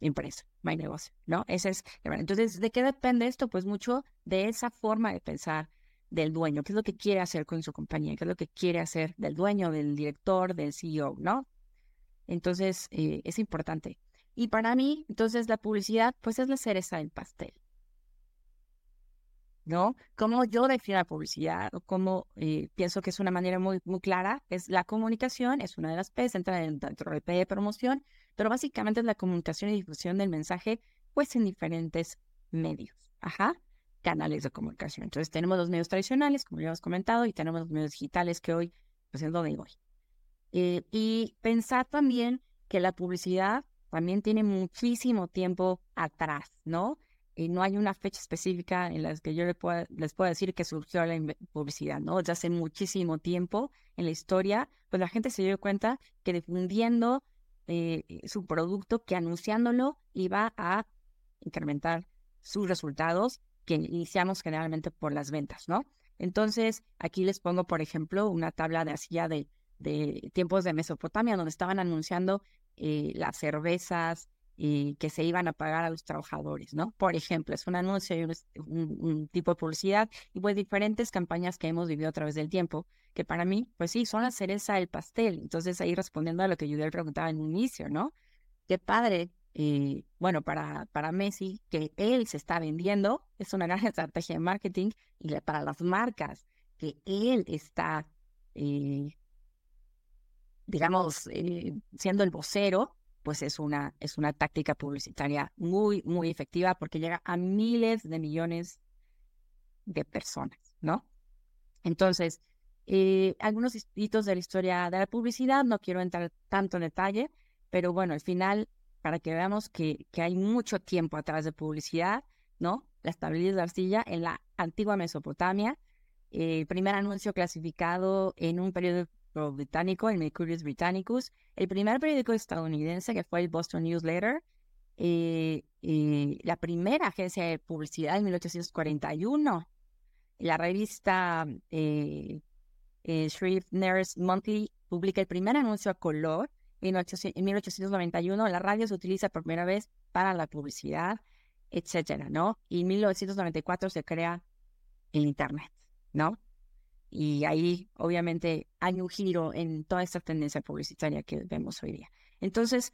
empresa, no hay negocio, ¿no? Ese es, entonces, ¿de qué depende esto? Pues mucho de esa forma de pensar del dueño, qué es lo que quiere hacer con su compañía, qué es lo que quiere hacer del dueño, del director, del CEO, ¿no? Entonces, eh, es importante. Y para mí, entonces, la publicidad, pues es la cereza del pastel. ¿no? Cómo yo defino la publicidad o cómo eh, pienso que es una manera muy, muy clara, es la comunicación, es una de las P, entra dentro del P de promoción, pero básicamente es la comunicación y difusión del mensaje, pues en diferentes medios, ajá, canales de comunicación. Entonces tenemos los medios tradicionales, como ya hemos comentado, y tenemos los medios digitales que hoy, pues es donde voy. Eh, y pensar también que la publicidad también tiene muchísimo tiempo atrás, ¿no? y no hay una fecha específica en la que yo les pueda, les pueda decir que surgió la publicidad, ¿no? Ya hace muchísimo tiempo en la historia, pues la gente se dio cuenta que difundiendo eh, su producto, que anunciándolo iba a incrementar sus resultados, que iniciamos generalmente por las ventas, ¿no? Entonces, aquí les pongo, por ejemplo, una tabla de hacía de, de tiempos de Mesopotamia, donde estaban anunciando eh, las cervezas, y que se iban a pagar a los trabajadores, ¿no? Por ejemplo, es un anuncio y un, tipo de publicidad y pues diferentes campañas que hemos vivido a través del tiempo, que para mí, pues sí, son la cereza del pastel. Entonces ahí respondiendo a lo que Julián preguntaba en un inicio, ¿no? Qué padre, eh, bueno, para, para Messi, que él se está vendiendo, es una gran estrategia de marketing y para las marcas, que él está, eh, digamos, eh, siendo el vocero pues es una, es una táctica publicitaria muy, muy efectiva porque llega a miles de millones de personas, ¿no? Entonces, eh, algunos hitos de la historia de la publicidad, no quiero entrar tanto en detalle, pero bueno, al final, para que veamos que, que hay mucho tiempo atrás de publicidad, ¿no? La estabilidad de arcilla en la antigua Mesopotamia, el primer anuncio clasificado en un periodo británico, el Mercurius Britannicus, el primer periódico estadounidense que fue el Boston Newsletter, eh, eh, la primera agencia de publicidad en 1841, la revista eh, eh Nurse Monthly publica el primer anuncio a color en 1891, la radio se utiliza por primera vez para la publicidad, etcétera, ¿no? Y en 1994 se crea el Internet, ¿no? Y ahí, obviamente, hay un giro en toda esta tendencia publicitaria que vemos hoy día. Entonces,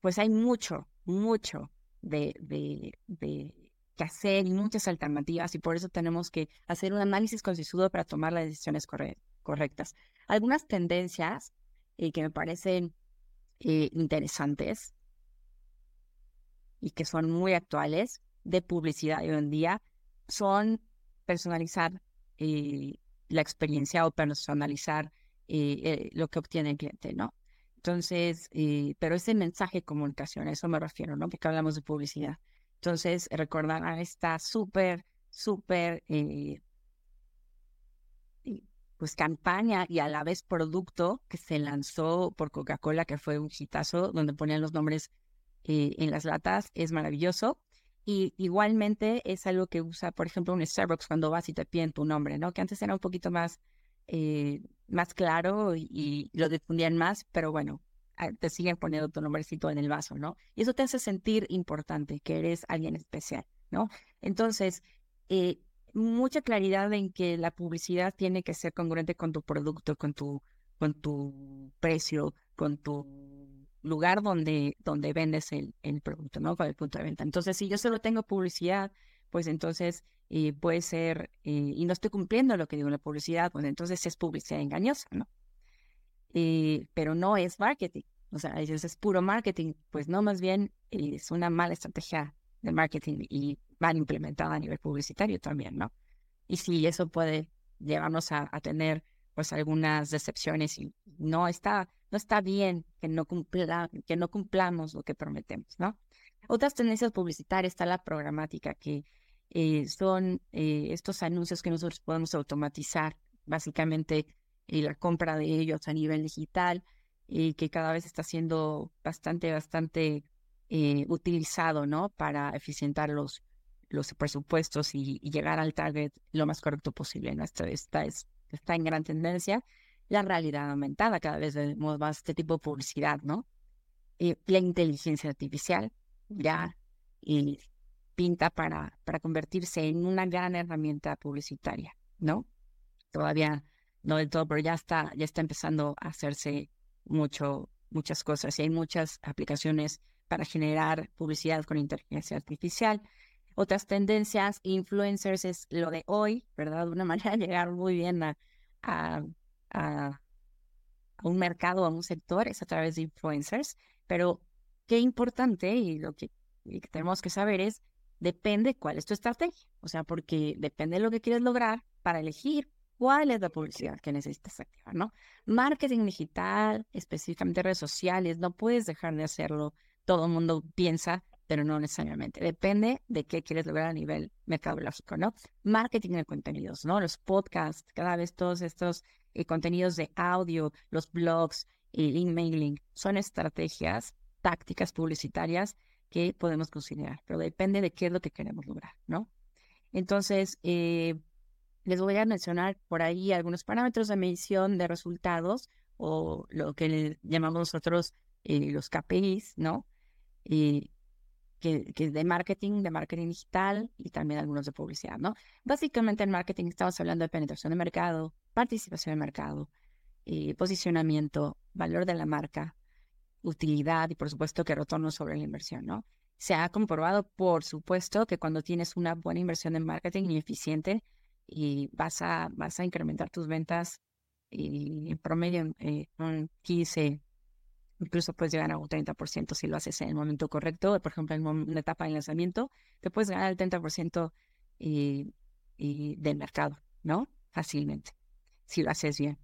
pues hay mucho, mucho de, de, de que hacer y muchas alternativas y por eso tenemos que hacer un análisis concienzudo para tomar las decisiones correctas. Algunas tendencias eh, que me parecen eh, interesantes y que son muy actuales de publicidad hoy en día son personalizar eh, la experiencia o personalizar eh, eh, lo que obtiene el cliente, ¿no? Entonces, eh, pero ese mensaje de comunicación, a eso me refiero, ¿no? Porque hablamos de publicidad. Entonces, recordar a esta súper, súper, pues campaña y a la vez producto que se lanzó por Coca-Cola, que fue un hitazo, donde ponían los nombres en las latas, es maravilloso. Y igualmente es algo que usa, por ejemplo, un Starbucks cuando vas y te piden tu nombre, ¿no? Que antes era un poquito más, eh, más claro y, lo difundían más, pero bueno, ah, te siguen poniendo tu nombrecito en el vaso, ¿no? Y eso te hace sentir importante, que eres alguien especial, ¿no? Entonces, eh, mucha claridad en que la publicidad tiene que ser congruente con tu producto, con tu, con tu precio, con tu lugar donde, donde vendes el, el producto, ¿no? Con el punto de venta. Entonces, si yo solo tengo publicidad, pues entonces eh, puede ser, eh, y no estoy cumpliendo lo que digo la publicidad, pues entonces es publicidad engañosa, ¿no? Eh, pero no es marketing, o sea, eso es puro marketing, pues no, más bien es una mala estrategia de marketing y mal implementada a nivel publicitario también, ¿no? Y sí, eso puede llevarnos a, a tener pues algunas decepciones y no está no está bien que no, cumpla, que no cumplamos lo que prometemos, ¿no? Otras tendencias publicitarias está la programática, que eh, son eh, estos anuncios que nosotros podemos automatizar, básicamente eh, la compra de ellos a nivel digital, y que cada vez está siendo bastante, bastante utilizado, ¿no? Para eficientar los, los presupuestos y, llegar al target lo más correcto posible, ¿no? Esta, esta es, está en gran tendencia la realidad aumentada, cada vez vemos más este tipo de publicidad, ¿no? Y la inteligencia artificial ya y pinta para, para convertirse en una gran herramienta publicitaria, ¿no? Todavía no del todo, pero ya está, ya está empezando a hacerse mucho, muchas cosas y hay muchas aplicaciones para generar publicidad con inteligencia artificial. Otras tendencias, influencers es lo de hoy, ¿verdad? Una manera de llegar muy bien a, a, un mercado, a un sector, es a través de influencers. Pero qué importante y lo que, que tenemos que saber es, depende cuál es tu estrategia. O sea, porque depende de lo que quieres lograr para elegir cuál es la publicidad que necesitas activar, ¿no? Marketing digital, específicamente redes sociales, no puedes dejar de hacerlo. Todo el mundo piensa, pero no necesariamente. Depende de qué quieres lograr a nivel mercadológico, ¿no? Marketing de contenidos, ¿no? Los podcasts, cada vez todos estos eh, contenidos de audio, los blogs, el emailing, son estrategias, tácticas publicitarias que podemos considerar, pero depende de qué es lo que queremos lograr, ¿no? Entonces, eh, les voy a mencionar por ahí algunos parámetros de medición de resultados o lo que llamamos nosotros eh, los KPIs, ¿no? Y que, es de marketing, de marketing digital y también algunos de publicidad, ¿no? Básicamente en marketing estamos hablando de penetración de mercado, participación de mercado, eh, posicionamiento, valor de la marca, utilidad y por supuesto que retorno sobre la inversión, ¿no? Se ha comprobado, por supuesto, que cuando tienes una buena inversión en marketing y eficiente, y vas a, vas a incrementar tus ventas y en promedio eh, un 15, incluso puedes llegar a un 30% si lo haces en el momento correcto. Por ejemplo, en una etapa de lanzamiento, te puedes ganar el 30% y, y del mercado, ¿no? Fácilmente, si lo haces bien.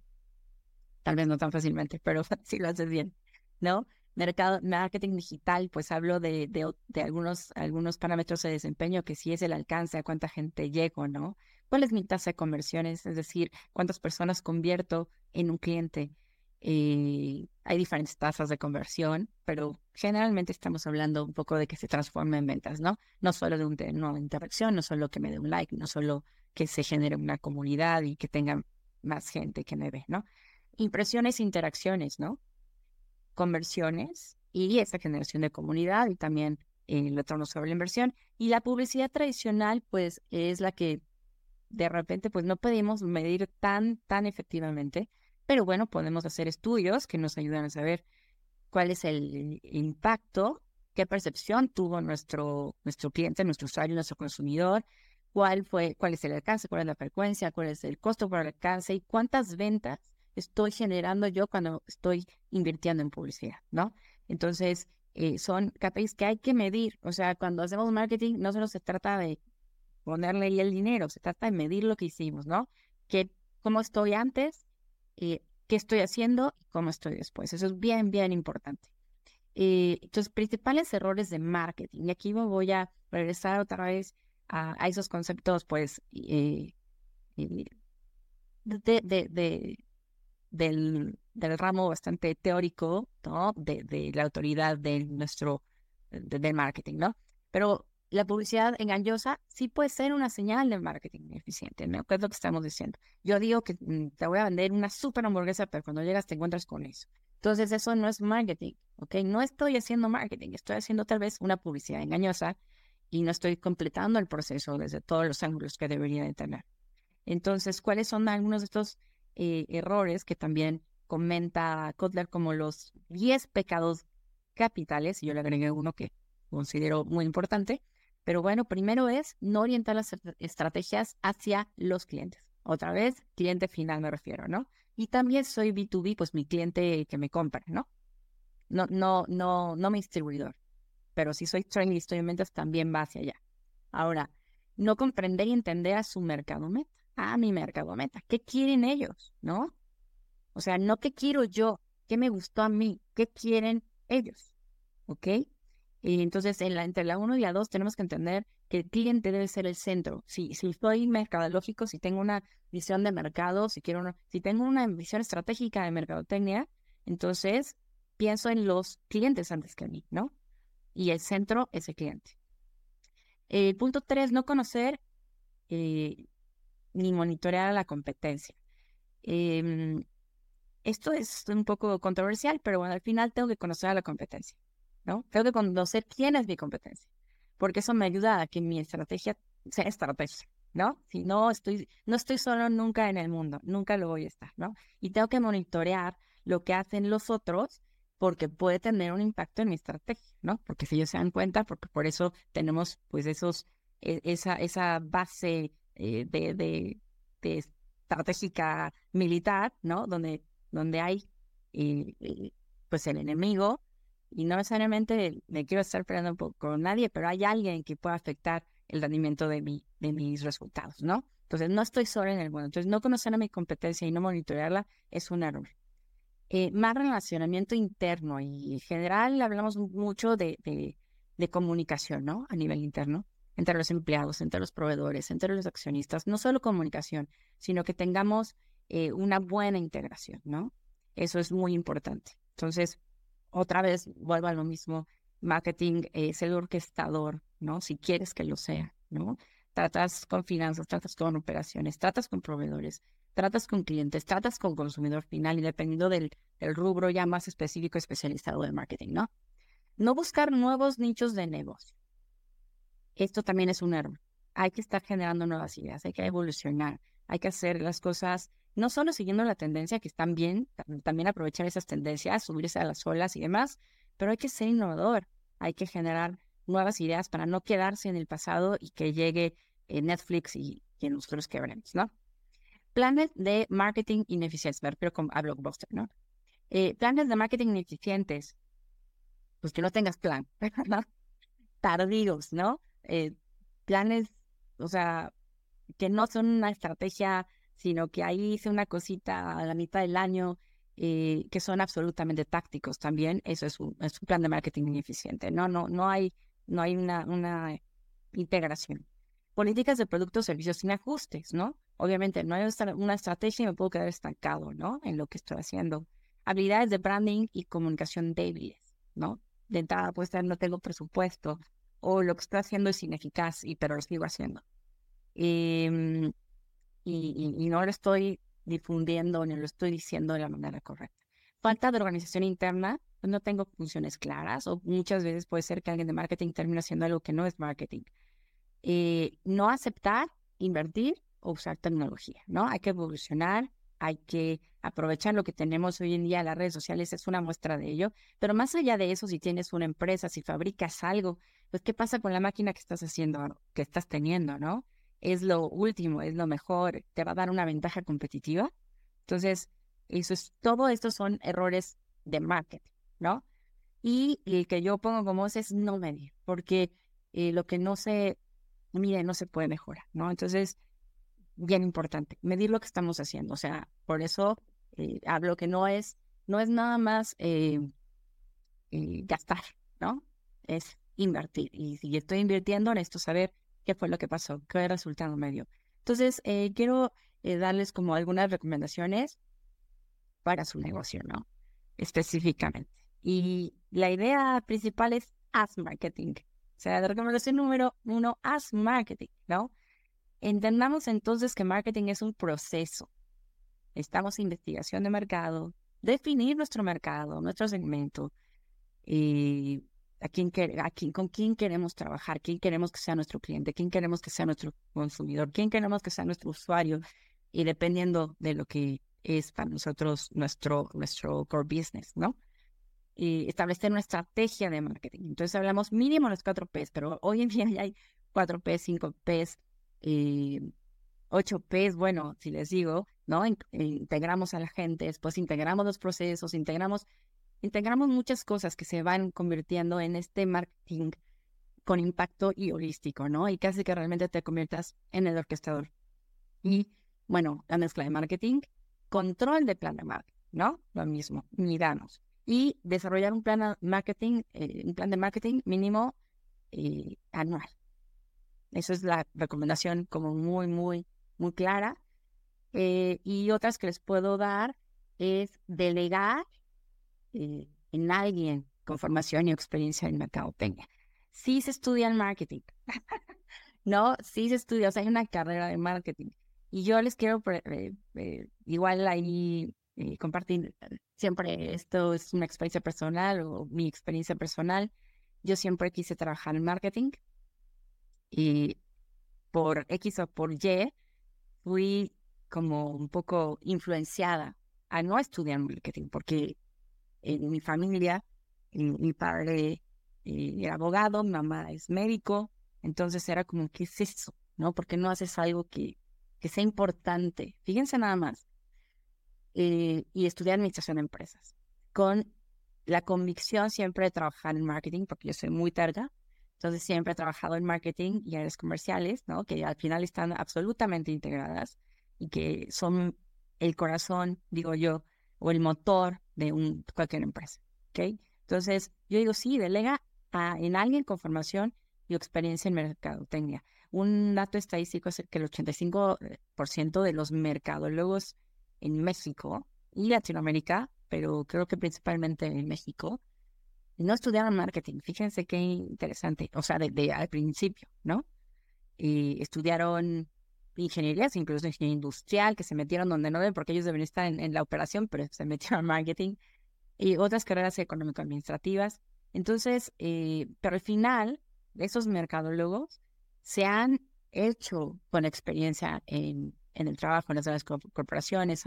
Tal vez no tan fácilmente, pero si lo haces bien, ¿no? Mercado, marketing digital, pues hablo de, de, algunos, algunos parámetros de desempeño, que si es el alcance, a cuánta gente llego, ¿no? ¿Cuál es mi tasa de conversiones? Es decir, cuántas personas convierto en un cliente. Eh, hay diferentes tasas de conversión, pero generalmente estamos hablando un poco de que se transforme en ventas, ¿no? No solo de, una interacción, no solo que me dé un like, no solo que se genere una comunidad y que tenga más gente que me ve, ¿no? Impresiones interacciones, ¿no? Conversiones y esa generación de comunidad y también el retorno sobre la inversión. Y la publicidad tradicional, pues, es la que de repente pues no podemos medir tan, tan efectivamente, pero bueno, podemos hacer estudios que nos ayudan a saber cuál es el impacto, qué percepción tuvo nuestro, nuestro cliente, nuestro usuario, nuestro consumidor, cuál fue, cuál es el alcance, cuál es la frecuencia, cuál es el costo por el alcance y cuántas ventas estoy generando yo cuando estoy invirtiendo en publicidad, ¿no? Entonces, eh, son KPIs que hay que medir. O sea, cuando hacemos marketing, no solo se trata de ponerle ahí el dinero, se trata de medir lo que hicimos, ¿no? Que, ¿Cómo estoy antes? Eh, ¿Qué estoy haciendo? Y cómo estoy después. Eso es bien, bien importante. Eh, entonces, principales errores de marketing. Y aquí me voy a regresar otra vez a, esos conceptos, pues, eh, de, de, del, del, ramo bastante teórico, ¿no? De, la autoridad de nuestro, del marketing, ¿no? Pero la publicidad engañosa sí puede ser una señal de marketing eficiente, ¿no? ¿Qué es lo que estamos diciendo? Yo digo que mm, te voy a vender una super hamburguesa, pero cuando llegas te encuentras con eso. Entonces eso no es marketing, ¿ok? No estoy haciendo marketing, estoy haciendo tal vez una publicidad engañosa y no estoy completando el proceso desde todos los ángulos que debería de tener. Entonces, ¿cuáles son algunos de estos eh, errores que también comenta Kotler como los 10 pecados capitales? Yo le agregué uno que considero muy importante, pero bueno, primero es no orientar las estrategias hacia los clientes. Otra vez, cliente final me refiero, ¿no? Y también soy B2B, pues mi cliente que me compra, ¿no? No, no, no, no mi distribuidor. Pero si soy training y estoy en también va hacia allá. Ahora, no comprender y entender a su mercado meta, a mi mercado meta. ¿Qué quieren ellos? ¿No? O sea, no qué quiero yo, qué me gustó a mí, qué quieren ellos. ¿Ok? Y entonces, en la, entre la 1 y la 2 tenemos que entender que el cliente debe ser el centro. Si, si estoy mercadológico, si tengo una visión de mercado, si quiero si tengo una visión estratégica de mercadotecnia, entonces pienso en los clientes antes que a mí, ¿no? Y el centro es el cliente. El punto 3, no conocer eh, ni monitorear la competencia. Em, esto es un poco controversial, pero bueno, al final tengo que conocer a la competencia. ¿No? Tengo que conocer quién es mi competencia, porque eso me ayuda a que mi estrategia sea estrategia, ¿no? Si no estoy, no estoy solo nunca en el mundo, nunca lo voy a estar, ¿no? Y tengo que monitorear lo que hacen los otros porque puede tener un impacto en mi estrategia, ¿no? Porque si ellos se dan cuenta, porque por eso tenemos pues esos e, esa, esa base eh, de, de, estratégica militar, ¿no? Donde, donde hay eh, pues el enemigo y no necesariamente me quiero estar peleando con nadie, pero hay alguien que pueda afectar el rendimiento de, mi, de mis resultados, ¿no? Entonces, no estoy sola en el mundo. Entonces, no conocer a mi competencia y no monitorearla es un error. Eh, más relacionamiento interno y en general hablamos mucho de, de, comunicación, ¿no? A nivel interno, entre los empleados, entre los proveedores, entre los accionistas. No solo comunicación, sino que tengamos eh, una buena integración, ¿no? Eso es muy importante. Entonces, otra vez vuelvo a lo mismo, marketing es el orquestador, ¿no? Si quieres que lo sea, ¿no? Tratas con finanzas, tratas con operaciones, tratas con proveedores, tratas con clientes, tratas con consumidor final y dependiendo del, rubro ya más específico, especializado del marketing, ¿no? No buscar nuevos nichos de negocio. Esto también es un error. Hay que estar generando nuevas ideas, hay que evolucionar, hay que hacer las cosas no solo siguiendo la tendencia, que están bien, también aprovechar esas tendencias, subirse a las olas y demás, pero hay que ser innovador, hay que generar nuevas ideas para no quedarse en el pasado y que llegue eh, Netflix y que nosotros quebremos, ¿no? Planes de marketing ineficientes, me refiero a Blockbuster, ¿no? Eh, planes de marketing ineficientes, pues que no tengas plan, ¿no? Tardíos, ¿no? Eh, planes, o sea, que no son una estrategia sino que ahí hice una cosita a la mitad del año eh, que son absolutamente tácticos también. Eso es un, es un plan de marketing ineficiente. No, no, no hay, no hay una, una integración. Políticas de productos, servicios sin ajustes, ¿no? Obviamente no hay una estrategia y me puedo quedar estancado, ¿no? En lo que estoy haciendo. Habilidades de branding y comunicación débiles, ¿no? De entrada, pues no tengo presupuesto o lo que estoy haciendo es ineficaz, y, pero lo sigo haciendo. Eh, y, no lo estoy difundiendo ni lo estoy diciendo de la manera correcta. Falta de organización interna, pues no tengo funciones claras o muchas veces puede ser que alguien de marketing termine haciendo algo que no es marketing. Eh, no aceptar, invertir o usar tecnología, ¿no? Hay que evolucionar, hay que aprovechar lo que tenemos hoy en día, las redes sociales es una muestra de ello, pero más allá de eso, si tienes una empresa, si fabricas algo, pues qué pasa con la máquina que estás haciendo, que estás teniendo, ¿no? Es lo último, es lo mejor, te va a dar una ventaja competitiva. Entonces, eso es, todo esto son errores de marketing, ¿no? Y el que yo pongo como es no medir, porque eh, lo que no se mide no se puede mejorar, ¿no? Entonces, bien importante, medir lo que estamos haciendo. O sea, por eso eh, hablo que no es, no es nada más eh, gastar, ¿no? Es invertir. Y si estoy invirtiendo, necesito saber qué fue lo que pasó, qué resultado medio. Entonces, eh, quiero eh, darles como algunas recomendaciones para su negocio, ¿no? Específicamente. Y la idea principal es haz marketing. O sea, la recomendación número uno, haz marketing, ¿no? Entendamos entonces que marketing es un proceso. Estamos en investigación de mercado, definir nuestro mercado, nuestro segmento, y a quién, a quién, con quién queremos trabajar, quién queremos que sea nuestro cliente, quién queremos que sea nuestro consumidor, quién queremos que sea nuestro usuario y dependiendo de lo que es para nosotros nuestro, nuestro core business, ¿no? Y establecer una estrategia de marketing. Entonces hablamos mínimo los cuatro P's, pero hoy en día ya hay cuatro P's, cinco P's, eh, ocho P's, bueno, si les digo, ¿no? integramos a la gente, después integramos los procesos, integramos integramos muchas cosas que se van convirtiendo en este marketing con impacto y holístico, ¿no? Y casi que realmente te conviertas en el orquestador. Y bueno, la mezcla de marketing, control de plan de marketing, ¿no? Lo mismo, miramos. Y desarrollar un plan de marketing, eh, un plan de marketing mínimo eh, anual. Esa es la recomendación como muy, muy, muy clara. Eh, y otras que les puedo dar es delegar eh, en alguien con formación y experiencia en mercadotecnia. Sí se estudia el marketing, ¿no? Sí se estudia, o sea, hay una carrera de marketing. Y yo les quiero, eh, eh, igual ahí compartir, siempre esto es una experiencia personal o mi experiencia personal. Yo siempre quise trabajar en marketing y por X o por Y fui como un poco influenciada a no estudiar marketing porque en mi familia. Mi padre eh, era abogado, mi mamá es médico, Entonces era como, ¿qué es eso? ¿No? ¿Por qué no haces algo que, que sea importante? Fíjense nada más. Eh, y estudié administración de empresas, con la convicción siempre de trabajar en marketing, porque yo soy muy terga, entonces siempre he trabajado en marketing y áreas comerciales, ¿no? Que al final están absolutamente integradas y que son el corazón, digo yo, o el motor de un, cualquier empresa, ¿ok? Entonces, yo digo, sí, delega a, en alguien con formación y experiencia en mercadotecnia. Un dato estadístico es que el 85% de los mercadólogos en México y Latinoamérica, pero creo que principalmente en México, no estudiaron marketing. Fíjense qué interesante. O sea, desde al principio, ¿no? Y estudiaron ingenierías, incluso ingeniería industrial, que se metieron donde no deben, porque ellos deben estar en, la operación, pero se metieron en marketing. Y otras carreras económico-administrativas. Entonces, eh, pero al final, esos mercadólogos se han hecho con experiencia en, en el trabajo en las grandes corporaciones,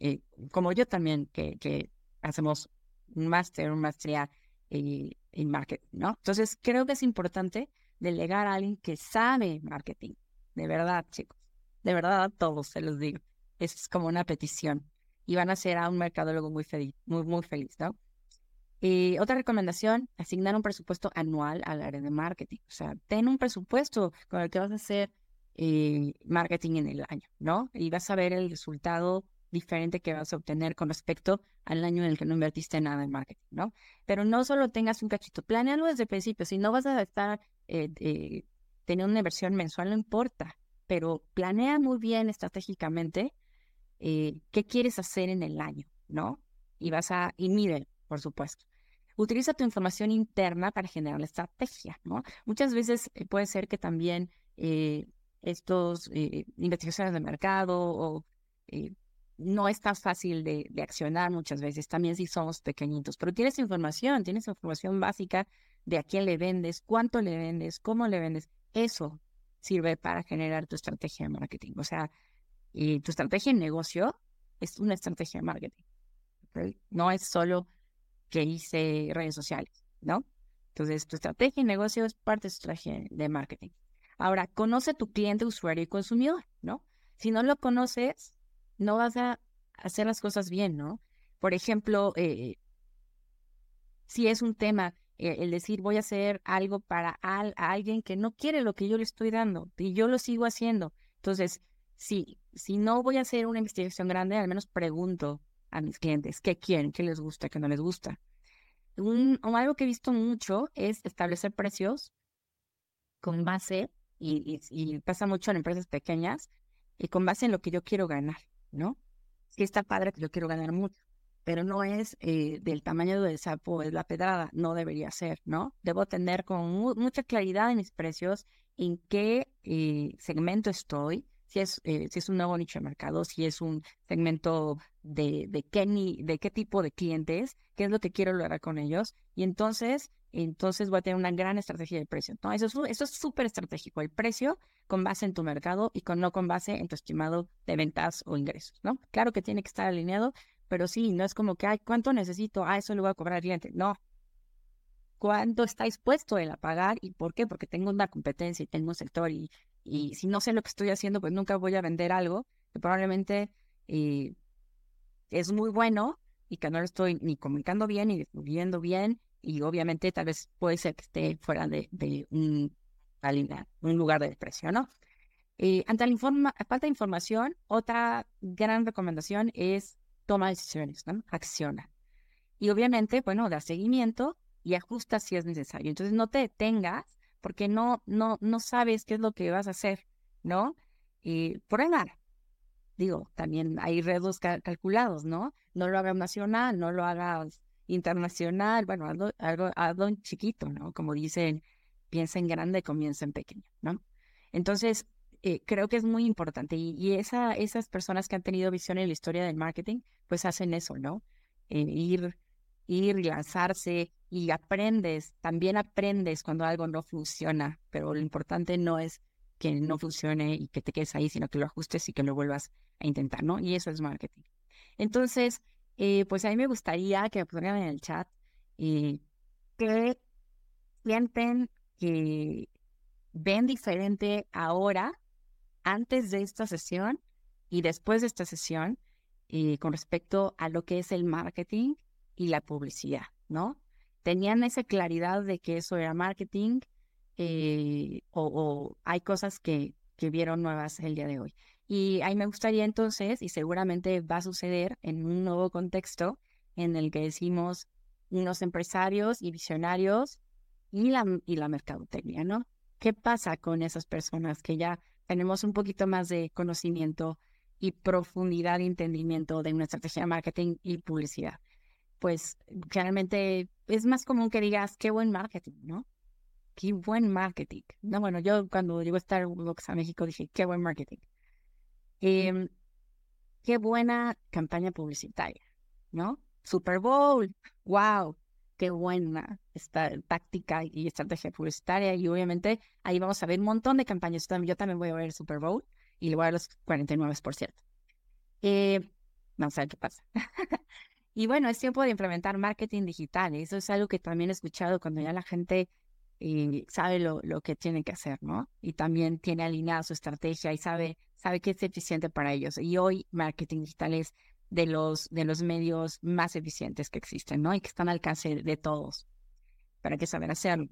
eh, como yo también, que, que hacemos un máster, una maestría eh, en marketing, ¿no? Entonces, creo que es importante delegar a alguien que sabe marketing. De verdad, chicos. De verdad, a todos se los digo. Es como una petición. Y van a ser a un mercadólogo muy feliz, muy, muy feliz, ¿no? Y otra recomendación, asignar un presupuesto anual al área de marketing. O sea, ten un presupuesto con el que vas a hacer eh, marketing en el año, ¿no? Y vas a ver el resultado diferente que vas a obtener con respecto al año en el que no invertiste nada en marketing, ¿no? Pero no solo tengas un cachito, planealo desde el principio. Si no vas a estar eh, eh, teniendo una inversión mensual, no importa, pero planea muy bien estratégicamente eh, qué quieres hacer en el año, ¿no? Y vas a, y mire, por supuesto. Utiliza tu información interna para generar la estrategia, ¿no? Muchas veces puede ser que también estos investigaciones de mercado o no es tan fácil de, accionar muchas veces, también si somos pequeñitos, pero tienes información, tienes información básica de a quién le vendes, cuánto le vendes, cómo le vendes. Eso sirve para generar tu estrategia de marketing. O sea, y tu estrategia de negocio es una estrategia de marketing. No es solo que hice redes sociales, ¿no? Entonces, tu estrategia de negocio es parte de tu estrategia de marketing. Ahora, conoce tu cliente, usuario y consumidor, ¿no? Si no lo conoces, no vas a hacer las cosas bien, ¿no? Por ejemplo, eh, si es un tema, el decir voy a hacer algo para alguien que no quiere lo que yo le estoy dando y yo lo sigo haciendo. Entonces, si, si no voy a hacer una investigación grande, al menos pregunto a mis clientes qué quieren, qué les gusta, qué no les gusta. Un, algo que he visto mucho es establecer precios con base, y, y pasa mucho en empresas pequeñas, y con base en lo que yo quiero ganar. ¿no? Sí está padre que yo quiero ganar mucho, pero no es eh, del tamaño del sapo, es la pedrada, no debería ser, ¿no? Debo tener con mucha claridad en mis precios, en qué eh, segmento estoy, si es, eh, si es un nuevo nicho de mercado, si es un segmento de, de, qué, de qué tipo de clientes, qué es lo que quiero lograr con ellos. Y entonces, entonces voy a tener una gran estrategia de precio. ¿no? Eso, es, eso es súper estratégico, el precio con base en tu mercado y con, no con base en tu estimado de ventas o ingresos. ¿no? Claro que tiene que estar alineado, pero sí, no es como que, ay, ¿cuánto necesito? Ah, eso le voy a cobrar al cliente. No, cuánto está dispuesto él a pagar y por qué, porque tengo una competencia y tengo un sector y, y si no sé lo que estoy haciendo, pues nunca voy a vender algo que probablemente eh, es muy bueno y que no lo estoy ni comunicando bien ni distribuyendo bien y obviamente tal vez puede ser que esté fuera de, de un, un lugar de precio, ¿no? Eh, ante la falta de información, otra gran recomendación es toma decisiones, ¿no? Acciona. Y obviamente, bueno, da seguimiento y ajusta si es necesario. Entonces no te detengas porque no, no, no sabes qué es lo que vas a hacer, ¿no? Y prueba. Digo, también hay redos calculados, ¿no? No lo hagas nacional, no lo hagas internacional, bueno, algo, algo, algo en chiquito, ¿no? Como dicen, piensa en grande, comienza en pequeño, ¿no? Entonces, eh, creo que es muy importante y, esa, esas personas que han tenido visión en la historia del marketing, pues hacen eso, ¿no? Eh, ir, ir y lanzarse y aprendes, también aprendes cuando algo no funciona, pero lo importante no es que no funcione y que te quedes ahí, sino que lo ajustes y que lo vuelvas a intentar, ¿no? Y eso es marketing. Entonces, eh, pues a mí me gustaría que me pusieran en el chat eh, que sienten que ven diferente ahora, antes de esta sesión y después de esta sesión, eh, con respecto a lo que es el marketing y la publicidad, ¿no? Tenían esa claridad de que eso era marketing eh, o, hay cosas que, que vieron nuevas el día de hoy. Y ahí me gustaría entonces, y seguramente va a suceder en un nuevo contexto en el que decimos unos empresarios y visionarios y la, y la mercadotecnia, ¿no? ¿Qué pasa con esas personas que ya tenemos un poquito más de conocimiento y profundidad de entendimiento de una estrategia de marketing y publicidad? Pues generalmente es más común que digas, qué buen marketing, ¿no? Qué buen marketing. No, bueno, yo cuando llegó Starbucks a México dije, qué buen marketing. Em, qué buena campaña publicitaria, ¿no? Super Bowl, wow, qué buena esta táctica y estrategia publicitaria. Y obviamente ahí vamos a ver un montón de campañas. Yo también voy a ver el Super Bowl y le voy a los 49%. Eh, vamos a ver qué pasa. y bueno, es tiempo de implementar marketing digital. Eso es algo que también he escuchado cuando ya la gente eh, sabe lo, lo, que tiene que hacer, ¿no? Y también tiene alineada su estrategia y sabe, sabe que es eficiente para ellos. Y hoy marketing digital es de los, de los medios más eficientes que existen, ¿no? Y que están al alcance de todos, para que saber hacerlo.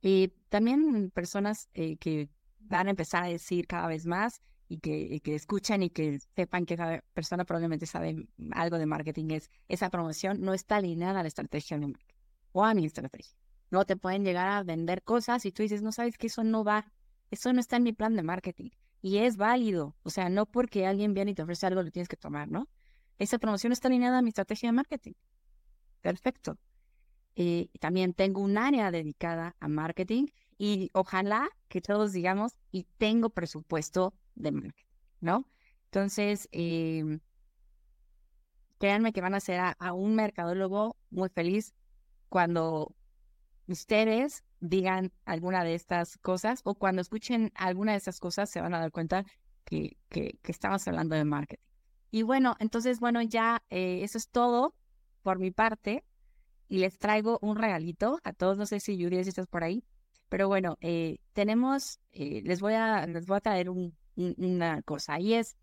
Y también personas eh, que van a empezar a decir cada vez más y que, que escuchan y que sepan que cada persona probablemente sabe algo de marketing es esa promoción no está alineada a la estrategia de marketing o a mi estrategia. No te pueden llegar a vender cosas y tú dices, no sabes que eso no va, eso no está en mi plan de marketing y es válido. O sea, no porque alguien viene y te ofrece algo lo tienes que tomar, ¿no? Esa promoción está alineada a mi estrategia de marketing. Perfecto. Eh, también tengo un área dedicada a marketing y ojalá que todos digamos, y tengo presupuesto de marketing, ¿no? Entonces, eh, créanme que van a ser a un mercadólogo muy feliz cuando ustedes digan alguna de estas cosas o cuando escuchen alguna de estas cosas se van a dar cuenta que, que, estamos hablando de marketing. Y bueno, entonces, bueno, ya eh, eso es todo por mi parte y les traigo un regalito a todos. No sé si Judy, si estás por ahí, pero bueno, eh, tenemos, eh, les, voy a, les voy a traer una cosa y es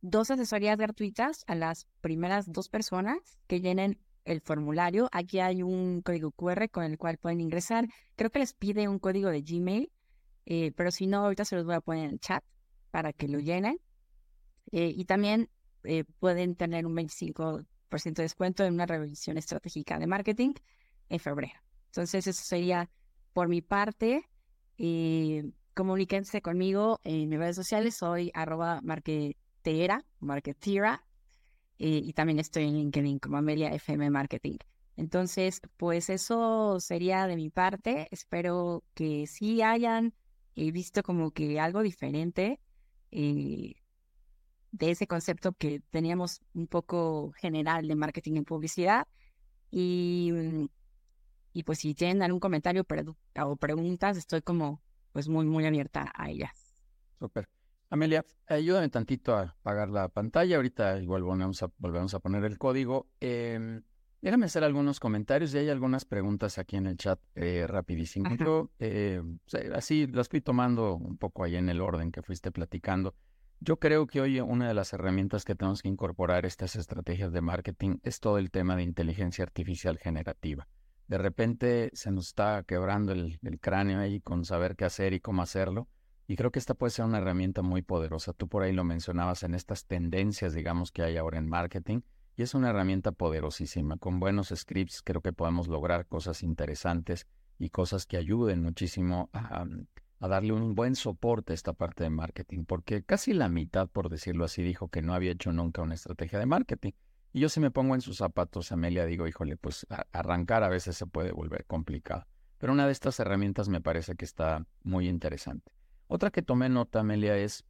dos asesorías gratuitas a las primeras dos personas que llenen el formulario. Aquí hay un código QR con el cual pueden ingresar. Creo que les pide un código de Gmail, eh, pero si no, ahorita se los voy a poner en el chat para que lo llenen. Eh, y también eh, pueden tener un 25% de descuento en una revisión estratégica de marketing en febrero. Entonces, eso sería por mi parte. comuníquense conmigo en mis redes sociales. Soy arroba marketera, marketera eh, y también estoy en LinkedIn como Amelia FM Marketing. Entonces, pues eso sería de mi parte. Espero que sí hayan eh, visto como que algo diferente eh, de ese concepto que teníamos un poco general de marketing en publicidad. Y, mm, pues si tienen algún comentario o preguntas, estoy como pues muy, muy abierta a ellas. Súper. Amelia, ayúdame tantito a apagar la pantalla. Ahorita igual volvemos a, volvemos a poner el código. Em, déjame hacer algunos comentarios y hay algunas preguntas aquí en el chat eh, rapidísimo. Yo eh, así lo estoy tomando un poco ahí en el orden que fuiste platicando. Yo creo que hoy una de las herramientas que tenemos que incorporar estas estrategias de marketing es todo el tema de inteligencia artificial generativa. De repente se nos está quebrando el cráneo ahí con saber qué hacer y cómo hacerlo. Y creo que esta puede ser una herramienta muy poderosa. Tú por ahí lo mencionabas en estas tendencias, digamos, que hay ahora en marketing. Y es una herramienta poderosísima. Con buenos scripts creo que podemos lograr cosas interesantes y cosas que ayuden muchísimo a, a darle un buen soporte a esta parte de marketing. Porque casi la mitad, por decirlo así, dijo que no había hecho nunca una estrategia de marketing. Y yo si me pongo en sus zapatos, Amelia, digo, híjole, pues arrancar a veces se puede volver complicado. Pero una de estas herramientas me parece que está muy interesante. Otra que tomé nota, Amelia, es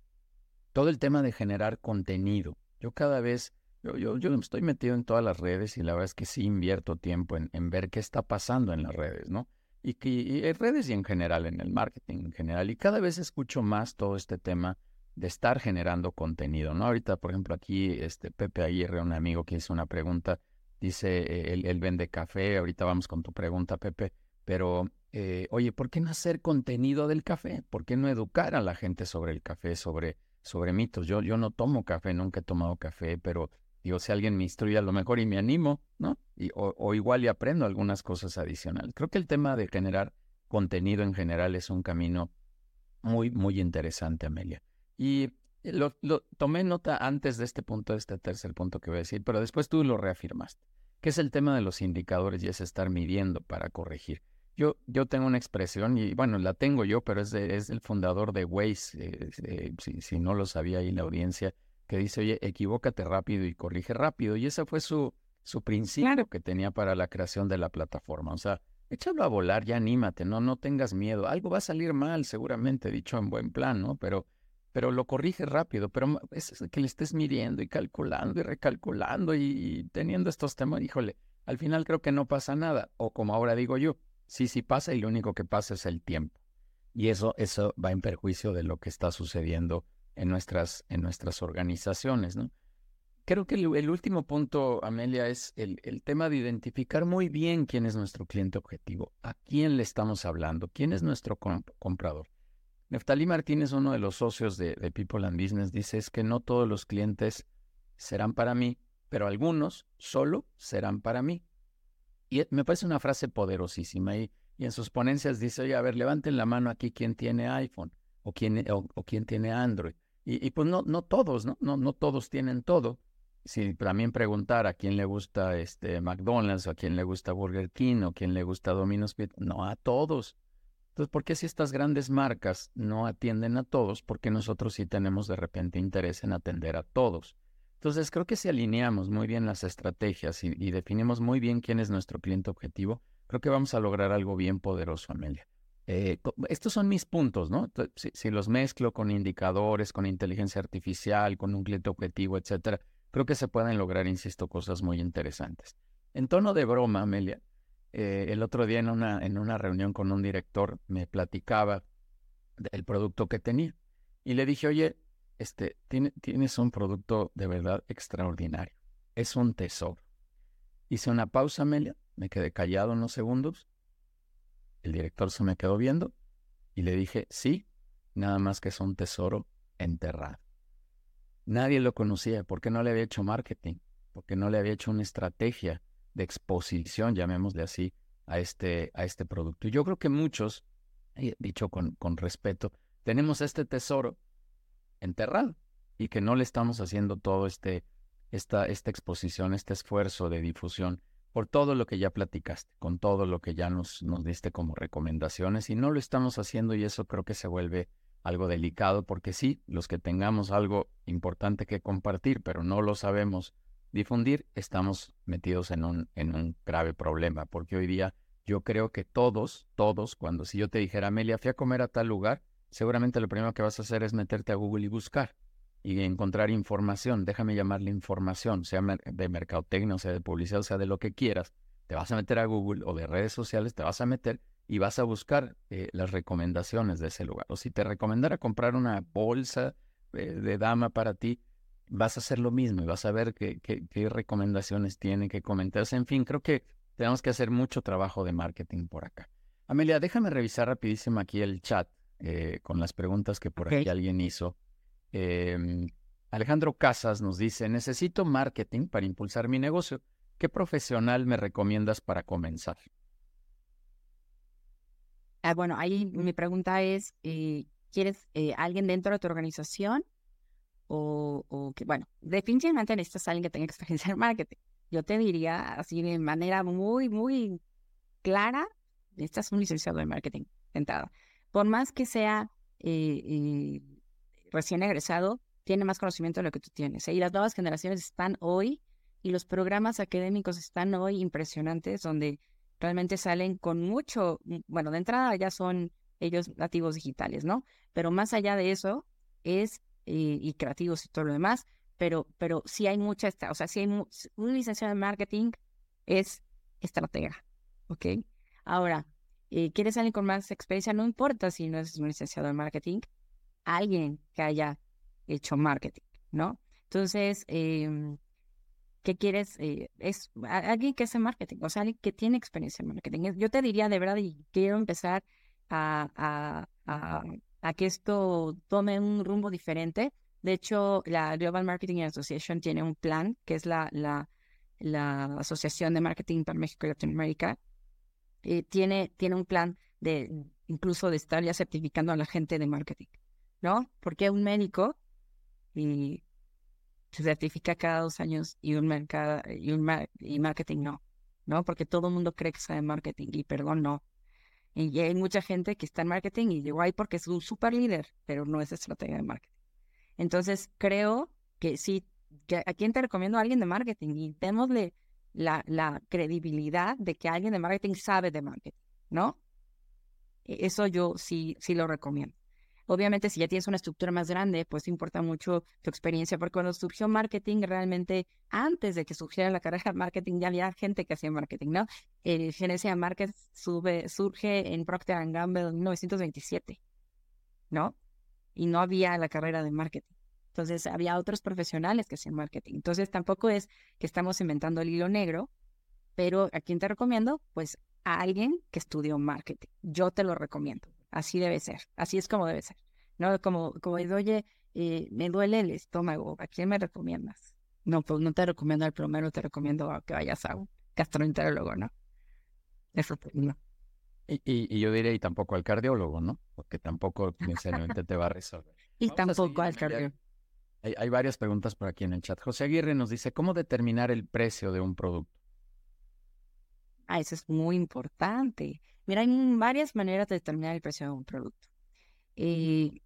todo el tema de generar contenido. Yo cada vez, yo, yo, yo estoy metido en todas las redes y la verdad es que sí invierto tiempo en, en ver qué está pasando en las redes, ¿no? Y, que, en redes y en general, en el marketing en general. Y cada vez escucho más todo este tema de estar generando contenido, ¿no? Ahorita, por ejemplo, aquí este Pepe Aguirre, un amigo que hizo una pregunta, dice, él, él vende café, ahorita vamos con tu pregunta, Pepe, pero eh, oye, ¿por qué no hacer contenido del café? ¿Por qué no educar a la gente sobre el café, sobre, sobre mitos? Yo, yo no tomo café, nunca he tomado café, pero digo, si alguien me instruye a lo mejor y me animo, ¿no? Y, o, igual y aprendo algunas cosas adicionales. Creo que el tema de generar contenido en general es un camino muy, muy interesante, Amelia. Y lo, tomé nota antes de este punto, de este tercer punto que voy a decir, pero después tú lo reafirmaste, que es el tema de los indicadores y es estar midiendo para corregir. Yo, yo tengo una expresión, y bueno, la tengo yo, pero es, de, es el fundador de Waze, eh, eh, si, si, no lo sabía ahí la audiencia, que dice, oye, equivócate rápido y corrige rápido. Y ese fue su, su principio que tenía para la creación de la plataforma. O sea, échalo a volar, ya anímate, no, no tengas miedo. Algo va a salir mal, seguramente, dicho en buen plan, ¿no? Pero pero lo corrige rápido, pero es que le estés midiendo y calculando y recalculando y, teniendo estos temas, híjole, al final creo que no pasa nada, o como ahora digo yo, sí, sí pasa y lo único que pasa es el tiempo. Y eso, eso va en perjuicio de lo que está sucediendo en nuestras, en nuestras organizaciones, ¿no? Creo que el, último punto, Amelia, es el, el, tema de identificar muy bien quién es nuestro cliente objetivo, a quién le estamos hablando, quién es nuestro comprador. Neftalí Martínez, uno de los socios de, People and Business, dice es que no todos los clientes serán para mí, pero algunos solo serán para mí. Y me parece una frase poderosísima. Y, y en sus ponencias dice, oye, a ver, levanten la mano aquí quién tiene iPhone o quién, o, tiene Android. Y, pues no, no todos, ¿no? ¿no? No todos tienen todo. Si también preguntar a quién le gusta este McDonald's o a quién le gusta Burger King o a quién le gusta Domino's Pizza, no a todos. Entonces, ¿por qué si estas grandes marcas no atienden a todos? Porque nosotros sí tenemos de repente interés en atender a todos. Entonces, creo que si alineamos muy bien las estrategias y, definimos muy bien quién es nuestro cliente objetivo, creo que vamos a lograr algo bien poderoso, Amelia. Eh, estos son mis puntos, ¿no? Si, si, los mezclo con indicadores, con inteligencia artificial, con un cliente objetivo, etcétera, creo que se pueden lograr, insisto, cosas muy interesantes. En tono de broma, Amelia, eh, el otro día en una, en una reunión con un director me platicaba del producto que tenía. Y le dije, oye, este, tiene, tienes un producto de verdad extraordinario. Es un tesoro. Hice una pausa, Amelia, me quedé callado unos segundos. El director se me quedó viendo y le dije, sí, nada más que es un tesoro enterrado. Nadie lo conocía porque no le había hecho marketing, porque no le había hecho una estrategia de exposición, llamémosle así, a este, a este producto. Y yo creo que muchos, dicho con, con respeto, tenemos este tesoro enterrado y que no le estamos haciendo todo este, esta, esta exposición, este esfuerzo de difusión por todo lo que ya platicaste, con todo lo que ya nos, nos diste como recomendaciones y no lo estamos haciendo y eso creo que se vuelve algo delicado porque sí, los que tengamos algo importante que compartir, pero no lo sabemos difundir, estamos metidos en un, en un grave problema, porque hoy día yo creo que todos, todos, cuando si yo te dijera, Amelia, fui a comer a tal lugar, seguramente lo primero que vas a hacer es meterte a Google y buscar y encontrar información, déjame llamarle información, sea de mercadotecnia, sea de publicidad, sea de lo que quieras, te vas a meter a Google o de redes sociales, te vas a meter y vas a buscar eh, las recomendaciones de ese lugar. O si te recomendara comprar una bolsa eh, de dama para ti, vas a hacer lo mismo y vas a ver qué, qué, recomendaciones tiene, qué comentarse. En fin, creo que tenemos que hacer mucho trabajo de marketing por acá. Amelia, déjame revisar rapidísimo aquí el chat eh, con las preguntas que por aquí alguien hizo. Em, Alejandro Casas nos dice, necesito marketing para impulsar mi negocio. ¿Qué profesional me recomiendas para comenzar? Ah, bueno, ahí mi pregunta es, eh, ¿quieres eh, alguien dentro de tu organización o, que, bueno, definitivamente necesitas a alguien que tenga experiencia en marketing. Yo te diría así de manera muy, muy clara, necesitas un licenciado en marketing, entrada. Por más que sea eh, eh, recién egresado, tiene más conocimiento de lo que tú tienes. ¿eh? Y las nuevas generaciones están hoy y los programas académicos están hoy impresionantes, donde realmente salen con mucho, mm, bueno, de entrada ya son ellos nativos digitales, ¿no? Pero más allá de eso, es y, creativos y todo lo demás, pero, pero sí hay mucha, o sea, si hay un licenciado en marketing es estratega, ¿ok? Ahora, eh, ¿quieres alguien con más experiencia? No importa si no es un licenciado en marketing, alguien que haya hecho marketing, ¿no? Entonces, em, que quieres, eh, es alguien que hace marketing, o sea, alguien que tiene experiencia en marketing. Yo te diría de verdad, y quiero empezar a, que esto tome un rumbo diferente. De hecho, la Global Marketing Association tiene un plan, que es la, la Asociación de Marketing para México y Latinoamérica. Eh, tiene, tiene un plan de incluso de estar ya certificando a la gente de marketing, ¿no? Porque un médico y se certifica cada dos años y un mercado y un marketing no, ¿no? Porque todo el mundo cree que sabe marketing y perdón, no. Y hay mucha gente que está en marketing y llegó ahí porque es un super líder, pero no es estrategia de marketing. Entonces, creo que sí, que a quién te recomiendo a alguien de marketing y démosle la, credibilidad de que alguien de marketing sabe de marketing, ¿no? E, eso yo sí, sí lo recomiendo. Obviamente, si ya tienes una estructura más grande, pues importa mucho tu experiencia, porque cuando surgió marketing, realmente antes de que surgiera la carrera de marketing, ya había gente que hacía marketing, ¿no? El Genesia Market sube, surge en Procter Gamble en 1927, ¿no? Y no había la carrera de marketing. Entonces, había otros profesionales que hacían marketing. Entonces, tampoco es que estamos inventando el hilo negro, pero ¿a quién te recomiendo? Pues a alguien que estudió marketing. Yo te lo recomiendo. Así debe ser. Así es como debe ser. No como, como oye, eh, me duele el estómago. ¿A quién me recomiendas? No, pues no te recomiendo al plomero, te recomiendo que vayas a un gastroenterólogo, ¿no? Eso no. Y, y, yo diré, y tampoco al cardiólogo, ¿no? Porque tampoco necesariamente te va a resolver. y tampoco al cardiólogo. Hay, varias preguntas por aquí en el chat. José Aguirre nos dice, ¿cómo determinar el precio de un producto? Ah, eso es muy importante. Mira, hay varias maneras de determinar el precio de un producto. Y,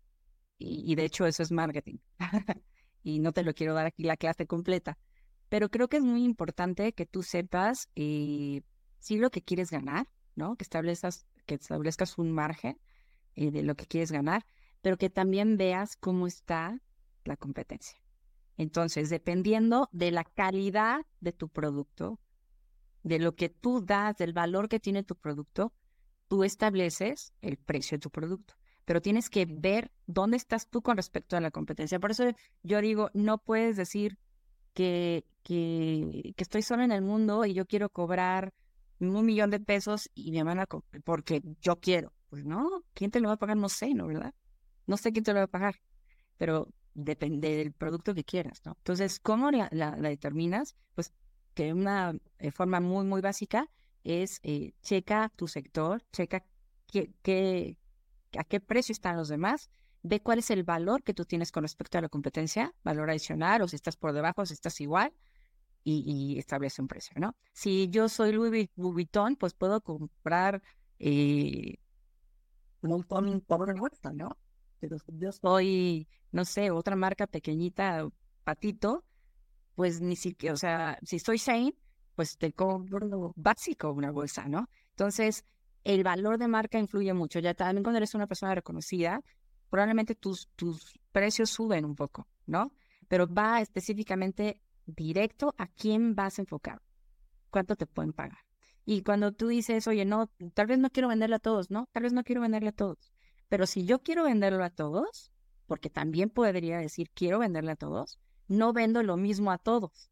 y, de hecho eso es marketing. y no te lo quiero dar aquí la clase completa. Pero creo que es muy importante que tú sepas eh, si lo que quieres ganar, ¿no? Que establezcas, que establezcas un margen eh, de lo que quieres ganar, pero que también veas cómo está la competencia. Entonces, dependiendo de la calidad de tu producto, de lo que tú das, del valor que tiene tu producto, tú estableces el precio de tu producto. Pero tienes que ver dónde estás tú con respecto a la competencia. Por eso yo digo, no puedes decir que, que, que estoy solo en el mundo y yo quiero cobrar un millón de pesos y me van a porque yo quiero. Pues no, ¿quién te lo va a pagar? No sé, ¿no? ¿Verdad? No sé quién te lo va a pagar, pero depende del producto que quieras, ¿no? Entonces, ¿cómo la, determinas? Pues que una eh, forma muy, muy básica es eh, checa tu sector, checa qué, a qué precio están los demás, ve cuál es el valor que tú tienes con respecto a la competencia, valor adicional, o si estás por debajo, si estás igual, y, establece un precio, ¿no? Si yo soy Louis Vuitton, pues puedo comprar eh, un ¿no? Pero yo soy, no sé, otra marca pequeñita, patito, pues ni siquiera, o sea, si soy Shane, pues te compro básico una bolsa, ¿no? Entonces, el valor de marca influye mucho. Ya también cuando eres una persona reconocida, probablemente tus, tus precios suben un poco, ¿no? Pero va específicamente directo a quién vas a enfocar, cuánto te pueden pagar. Y cuando tú dices, oye, no, tal vez no quiero venderle a todos, ¿no? Tal vez no quiero venderle a todos. Pero si yo quiero venderlo a todos, porque también podría decir, quiero venderle a todos, no vendo lo mismo a todos,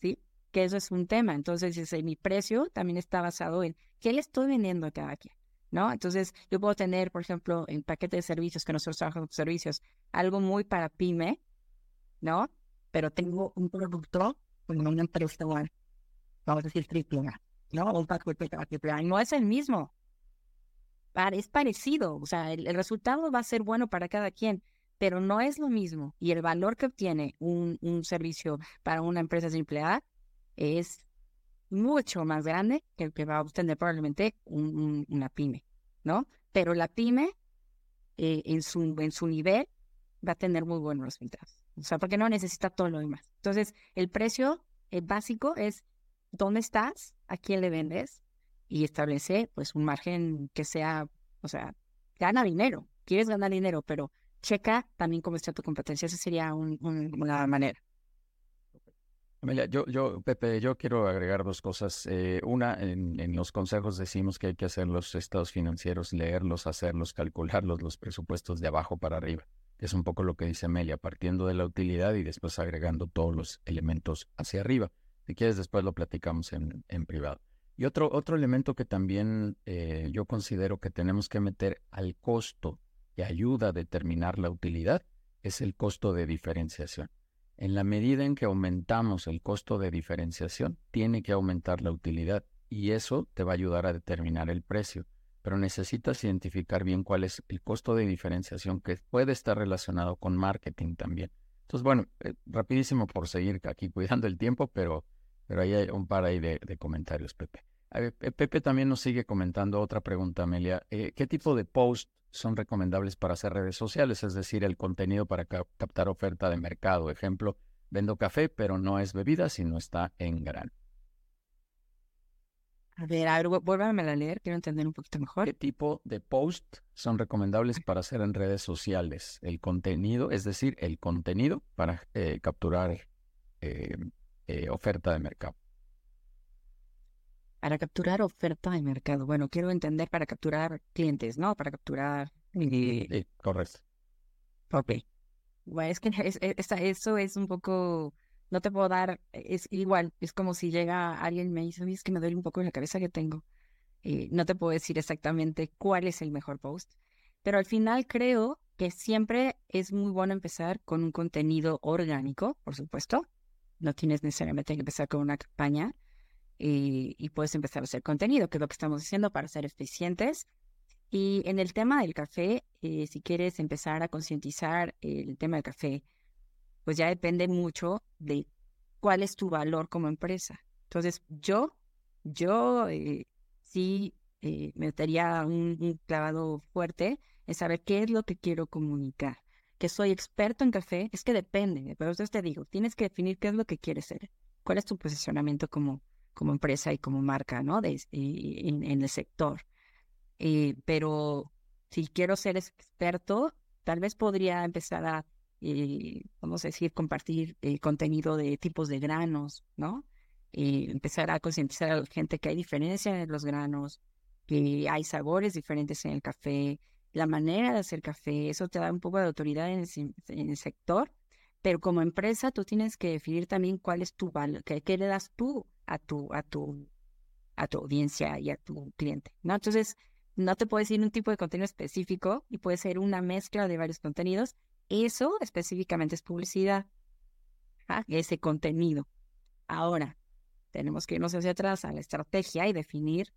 ¿sí? Que eso es un tema. Entonces, mi precio también está basado en qué le estoy vendiendo a cada quien, ¿no? Entonces, yo puedo tener, por ejemplo, en paquete de servicios, que nosotros trabajamos servicios, algo muy para pyme, ¿no? Pero tengo un producto con una empresa vamos a decir triple ¿no? Un paquete triple No es el mismo. Es parecido, o sea, el resultado va a ser bueno para cada quien, pero no es lo mismo. Y el valor que obtiene un, un servicio para una empresa simple A es mucho más grande que el que va a obtener probablemente una pyme, ¿no? Pero la pyme eh, en, su, en su nivel va a tener muy buenos resultados. O sea, porque no necesita todo lo demás. Entonces, el precio básico es dónde estás, a quién le vendes y establece pues un margen que sea, o sea, gana dinero. Quieres ganar dinero, pero checa también cómo está tu competencia. Esa sería una manera. Amelia, yo, yo, Pepe, yo quiero agregar dos cosas. Eh, una, en, los consejos decimos que hay que hacer los estados financieros, leerlos, hacerlos, calcularlos, los presupuestos de abajo para arriba. Es un poco lo que dice Amelia, partiendo de la utilidad y después agregando todos los elementos hacia arriba. Si quieres, después lo platicamos en, en privado. Y otro, otro elemento que también eh, yo considero que tenemos que meter al costo que ayuda a determinar la utilidad es el costo de diferenciación. En la medida en que aumentamos el costo de diferenciación, tiene que aumentar la utilidad y eso te va a ayudar a determinar el precio. Pero necesitas identificar bien cuál es el costo de diferenciación que puede estar relacionado con marketing también. Entonces, bueno, eh, rapidísimo por seguir aquí cuidando el tiempo, pero, pero ahí hay un par ahí de, comentarios, Pepe. Pepe también nos sigue comentando otra pregunta, Amelia. Eh, ¿Qué tipo de post son recomendables para hacer redes sociales? Es decir, el contenido para captar oferta de mercado. Ejemplo, vendo café, pero no es bebida, sino está en grano. A ver, a ver, vuélvame a leer, quiero entender un poquito mejor. ¿Qué tipo de post son recomendables para hacer en redes sociales? El contenido, es decir, el contenido para eh, capturar eh, eh, oferta de mercado. Para capturar oferta de mercado. Bueno, quiero entender para capturar clientes, ¿no? Para capturar. Sí, correcto. Ok. Bueno, es que eso es un poco no te puedo dar, es igual, es como si llega alguien y me dice, es que me duele un poco en la cabeza que tengo. Eh, no te puedo decir exactamente cuál es el mejor post, pero al final creo que siempre es muy bueno empezar con un contenido orgánico, por supuesto. No tienes necesariamente que empezar con una campaña eh, y puedes empezar a hacer contenido, que es lo que estamos diciendo para ser eficientes. Y en el tema del café, eh, si quieres empezar a concientizar el tema del café, pues ya depende mucho de cuál es tu valor como empresa. Entonces, yo, yo eh, sí eh, metería un, clavado fuerte en saber qué es lo que quiero comunicar. Que soy experto en café, es que depende, pero entonces te digo, tienes que definir qué es lo que quieres ser, cuál es tu posicionamiento como, como empresa y como marca, ¿no? De, en, el sector. Eh, pero si quiero ser experto, tal vez podría empezar a eh, vamos a decir, compartir el contenido de tipos de granos, ¿no? Eh, empezar a concientizar a la gente que hay diferencia en los granos, que hay sabores diferentes en el café, la manera de hacer café, eso te da un poco de autoridad en el, sector, pero como empresa tú tienes que definir también cuál es tu valor, qué, le das tú a tu, a tu, a tu audiencia y a tu cliente, ¿no? Entonces, no te puedo decir un tipo de contenido específico y puede ser una mezcla de varios contenidos eso específicamente es publicidad, ese contenido. Ahora, tenemos que irnos hacia atrás a la estrategia y definir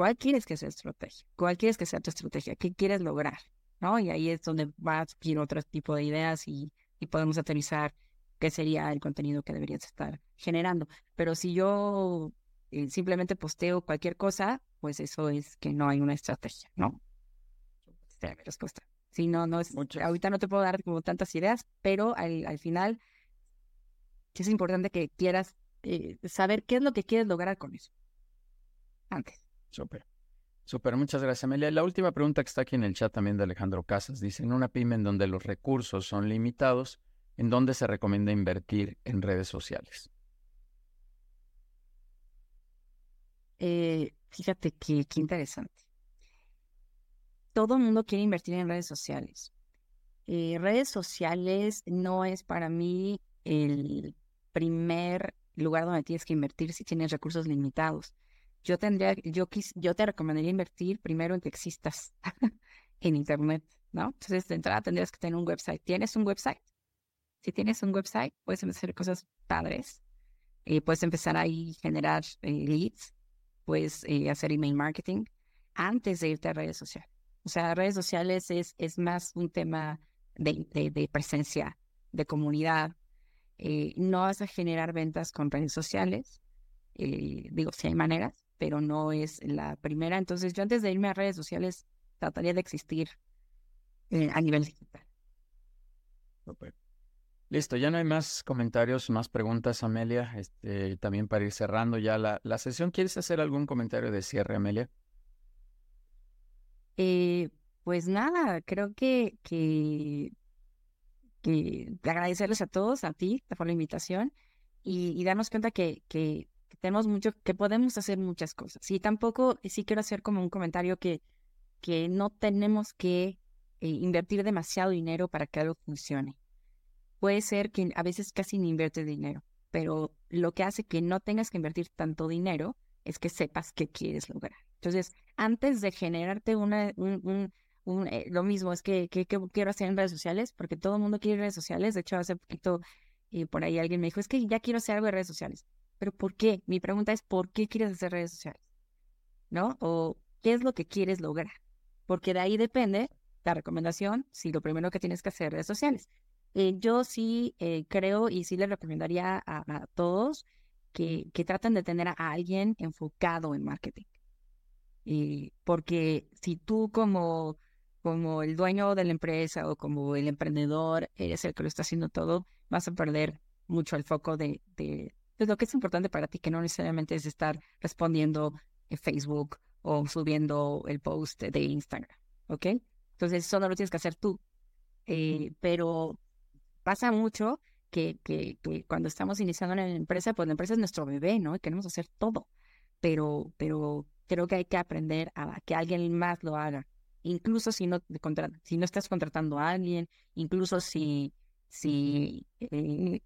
cuál quieres que sea tu estrategia, cuál quieres que sea tu estrategia, qué quieres lograr, ¿no? Y ahí es donde va a surgir otro tipo de ideas y, podemos aterrizar qué sería el contenido que deberías estar generando. Pero si yo eh, simplemente posteo cualquier cosa, pues eso es que no hay una estrategia, ¿no? Esta es mi respuesta. Sí, no, no es, ahorita no te puedo dar como tantas ideas, pero al, al final es importante que quieras eh, saber qué es lo que quieres lograr con eso. Antes. Súper. Súper, muchas gracias, Amelia. La última pregunta que está aquí en el chat también de Alejandro Casas dice, en una pyme en donde los recursos son limitados, ¿en dónde se recomienda invertir en redes sociales? Eh, fíjate que qué interesante todo el mundo quiere invertir en redes sociales. Eh, redes sociales no es para mí el primer lugar donde tienes que invertir si tienes recursos limitados. Yo tendría, yo, yo te recomendaría invertir primero en que existas en Internet, ¿no? Entonces, de entrada tendrías que tener un website. ¿Tienes un website? Si tienes un website, puedes empezar hacer cosas padres. Eh, puedes empezar ahí a generar eh, leads, puedes hacer email marketing antes de irte a redes sociales. O sea, redes sociales es, es más un tema de, de, presencia, de comunidad. Eh, no vas a generar ventas con redes sociales. Eh, digo, sí hay maneras, pero no es la primera. Entonces, yo antes de irme a redes sociales, trataría de existir eh, a nivel digital. Listo, ya no hay más comentarios, más preguntas, Amelia. Este, también para ir cerrando ya la, la sesión, ¿quieres hacer algún comentario de cierre, Amelia? Eh, pues nada, creo que, que, que agradecerles a todos, a ti por la invitación y, darnos cuenta que, que, tenemos mucho, que podemos hacer muchas cosas. Y tampoco, sí quiero hacer como un comentario que, que no tenemos que eh, invertir demasiado dinero para que algo funcione. Puede ser que a veces casi ni invierte dinero. pero lo que hace que no tengas que invertir tanto dinero es que sepas qué quieres lograr. Entonces, antes de generarte una, un, un, eh, lo mismo, es que, que, quiero hacer en redes sociales, porque todo el mundo quiere redes sociales. De hecho, hace poquito y por ahí alguien me dijo, es que ya quiero hacer algo de redes sociales. Pero ¿por qué? Mi pregunta es, ¿por qué quieres hacer redes sociales? ¿No? O ¿qué es lo que quieres lograr? Porque de ahí depende la recomendación, si lo primero que tienes que hacer redes sociales. Eh, yo sí eh, creo y sí le recomendaría a, todos que, que, traten de tener a alguien enfocado en marketing. Y porque si tú como, como el dueño de la empresa o como el emprendedor eres el que lo está haciendo todo, vas a perder mucho el foco de, de lo que es importante para ti, que no necesariamente es estar respondiendo en Facebook o subiendo el post de Instagram, ¿ok? Entonces eso no lo tienes que hacer tú. Eh, pero pasa mucho que, que, cuando estamos iniciando en la empresa, pues la empresa es nuestro bebé, ¿no? Y queremos hacer todo. Pero, pero creo que hay que aprender a que alguien más lo haga. Incluso si no, si no estás contratando a alguien, incluso si, si, eh,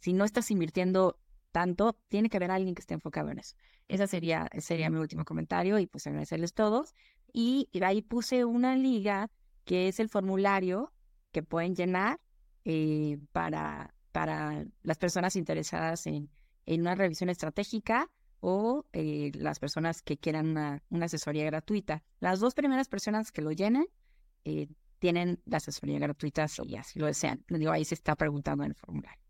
si no estás invirtiendo tanto, tiene que haber alguien que esté enfocado en eso. Ese sería, sería mi último comentario y pues agradecerles todos. Y, ahí puse una liga que es el formulario que pueden llenar eh, para, para las personas interesadas en, en una revisión estratégica o eh, las personas que quieran una, una, asesoría gratuita. Las dos primeras personas que lo llenen eh, tienen la asesoría gratuita si así lo desean. Digo, ahí se está preguntando en el formulario.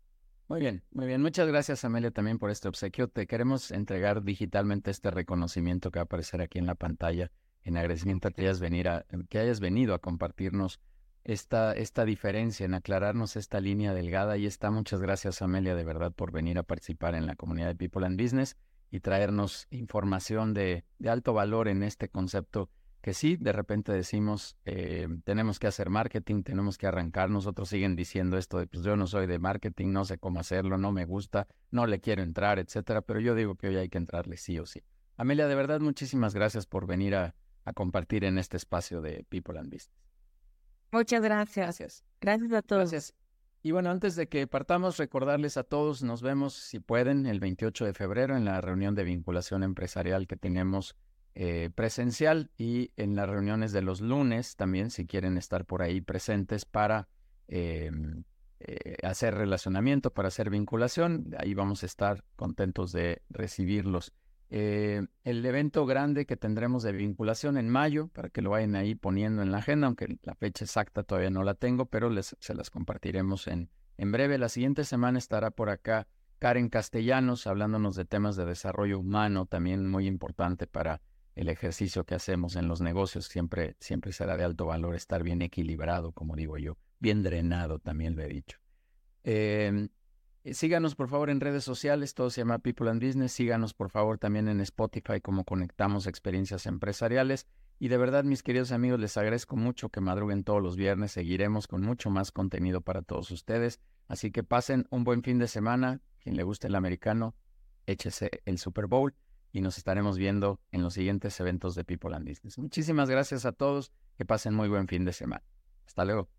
Muy bien, muy bien. Muchas gracias, Amelia, también por este obsequio. Te queremos entregar digitalmente este reconocimiento que va a aparecer aquí en la pantalla en agradecimiento a que hayas, a, que hayas venido a compartirnos esta, esta diferencia, en aclararnos esta línea delgada. Y está, muchas gracias, Amelia, de verdad, por venir a participar en la comunidad de People and Business y traernos información de, de alto valor en este concepto que sí, de repente decimos, eh, tenemos que hacer marketing, tenemos que arrancar, nosotros siguen diciendo esto de, pues yo no soy de marketing, no sé cómo hacerlo, no me gusta, no le quiero entrar, etcétera, pero yo digo que hoy hay que entrarle sí o sí. Amelia, de verdad, muchísimas gracias por venir a, a compartir en este espacio de People and Business. Muchas gracias. Gracias. Gracias a todos. Gracias. Y bueno, antes de que partamos, recordarles a todos, nos vemos, si pueden, el 28 de febrero en la reunión de vinculación empresarial que tenemos eh, presencial y en las reuniones de los lunes también, si quieren estar por ahí presentes para em, eh, hacer relacionamiento, para hacer vinculación, ahí vamos a estar contentos de recibirlos. Eh, el evento grande que tendremos de vinculación en mayo, para que lo vayan ahí poniendo en la agenda, aunque la fecha exacta todavía no la tengo, pero les, se las compartiremos en, en breve. La siguiente semana estará por acá Karen Castellanos hablándonos de temas de desarrollo humano, también muy importante para el ejercicio que hacemos en los negocios siempre, siempre será de alto valor estar bien equilibrado, como digo yo, bien drenado, también lo he dicho. Em, eh, síganos por favor en redes sociales, todo se llama People and Business. Síganos por favor también en Spotify como Conectamos Experiencias Empresariales. Y de verdad, mis queridos amigos, les agradezco mucho que madruguen todos los viernes. Seguiremos con mucho más contenido para todos ustedes. Así que pasen un buen fin de semana. Quien le guste el americano, échese el Super Bowl y nos estaremos viendo en los siguientes eventos de People and Business. Muchísimas gracias a todos, que pasen muy buen fin de semana. Hasta luego.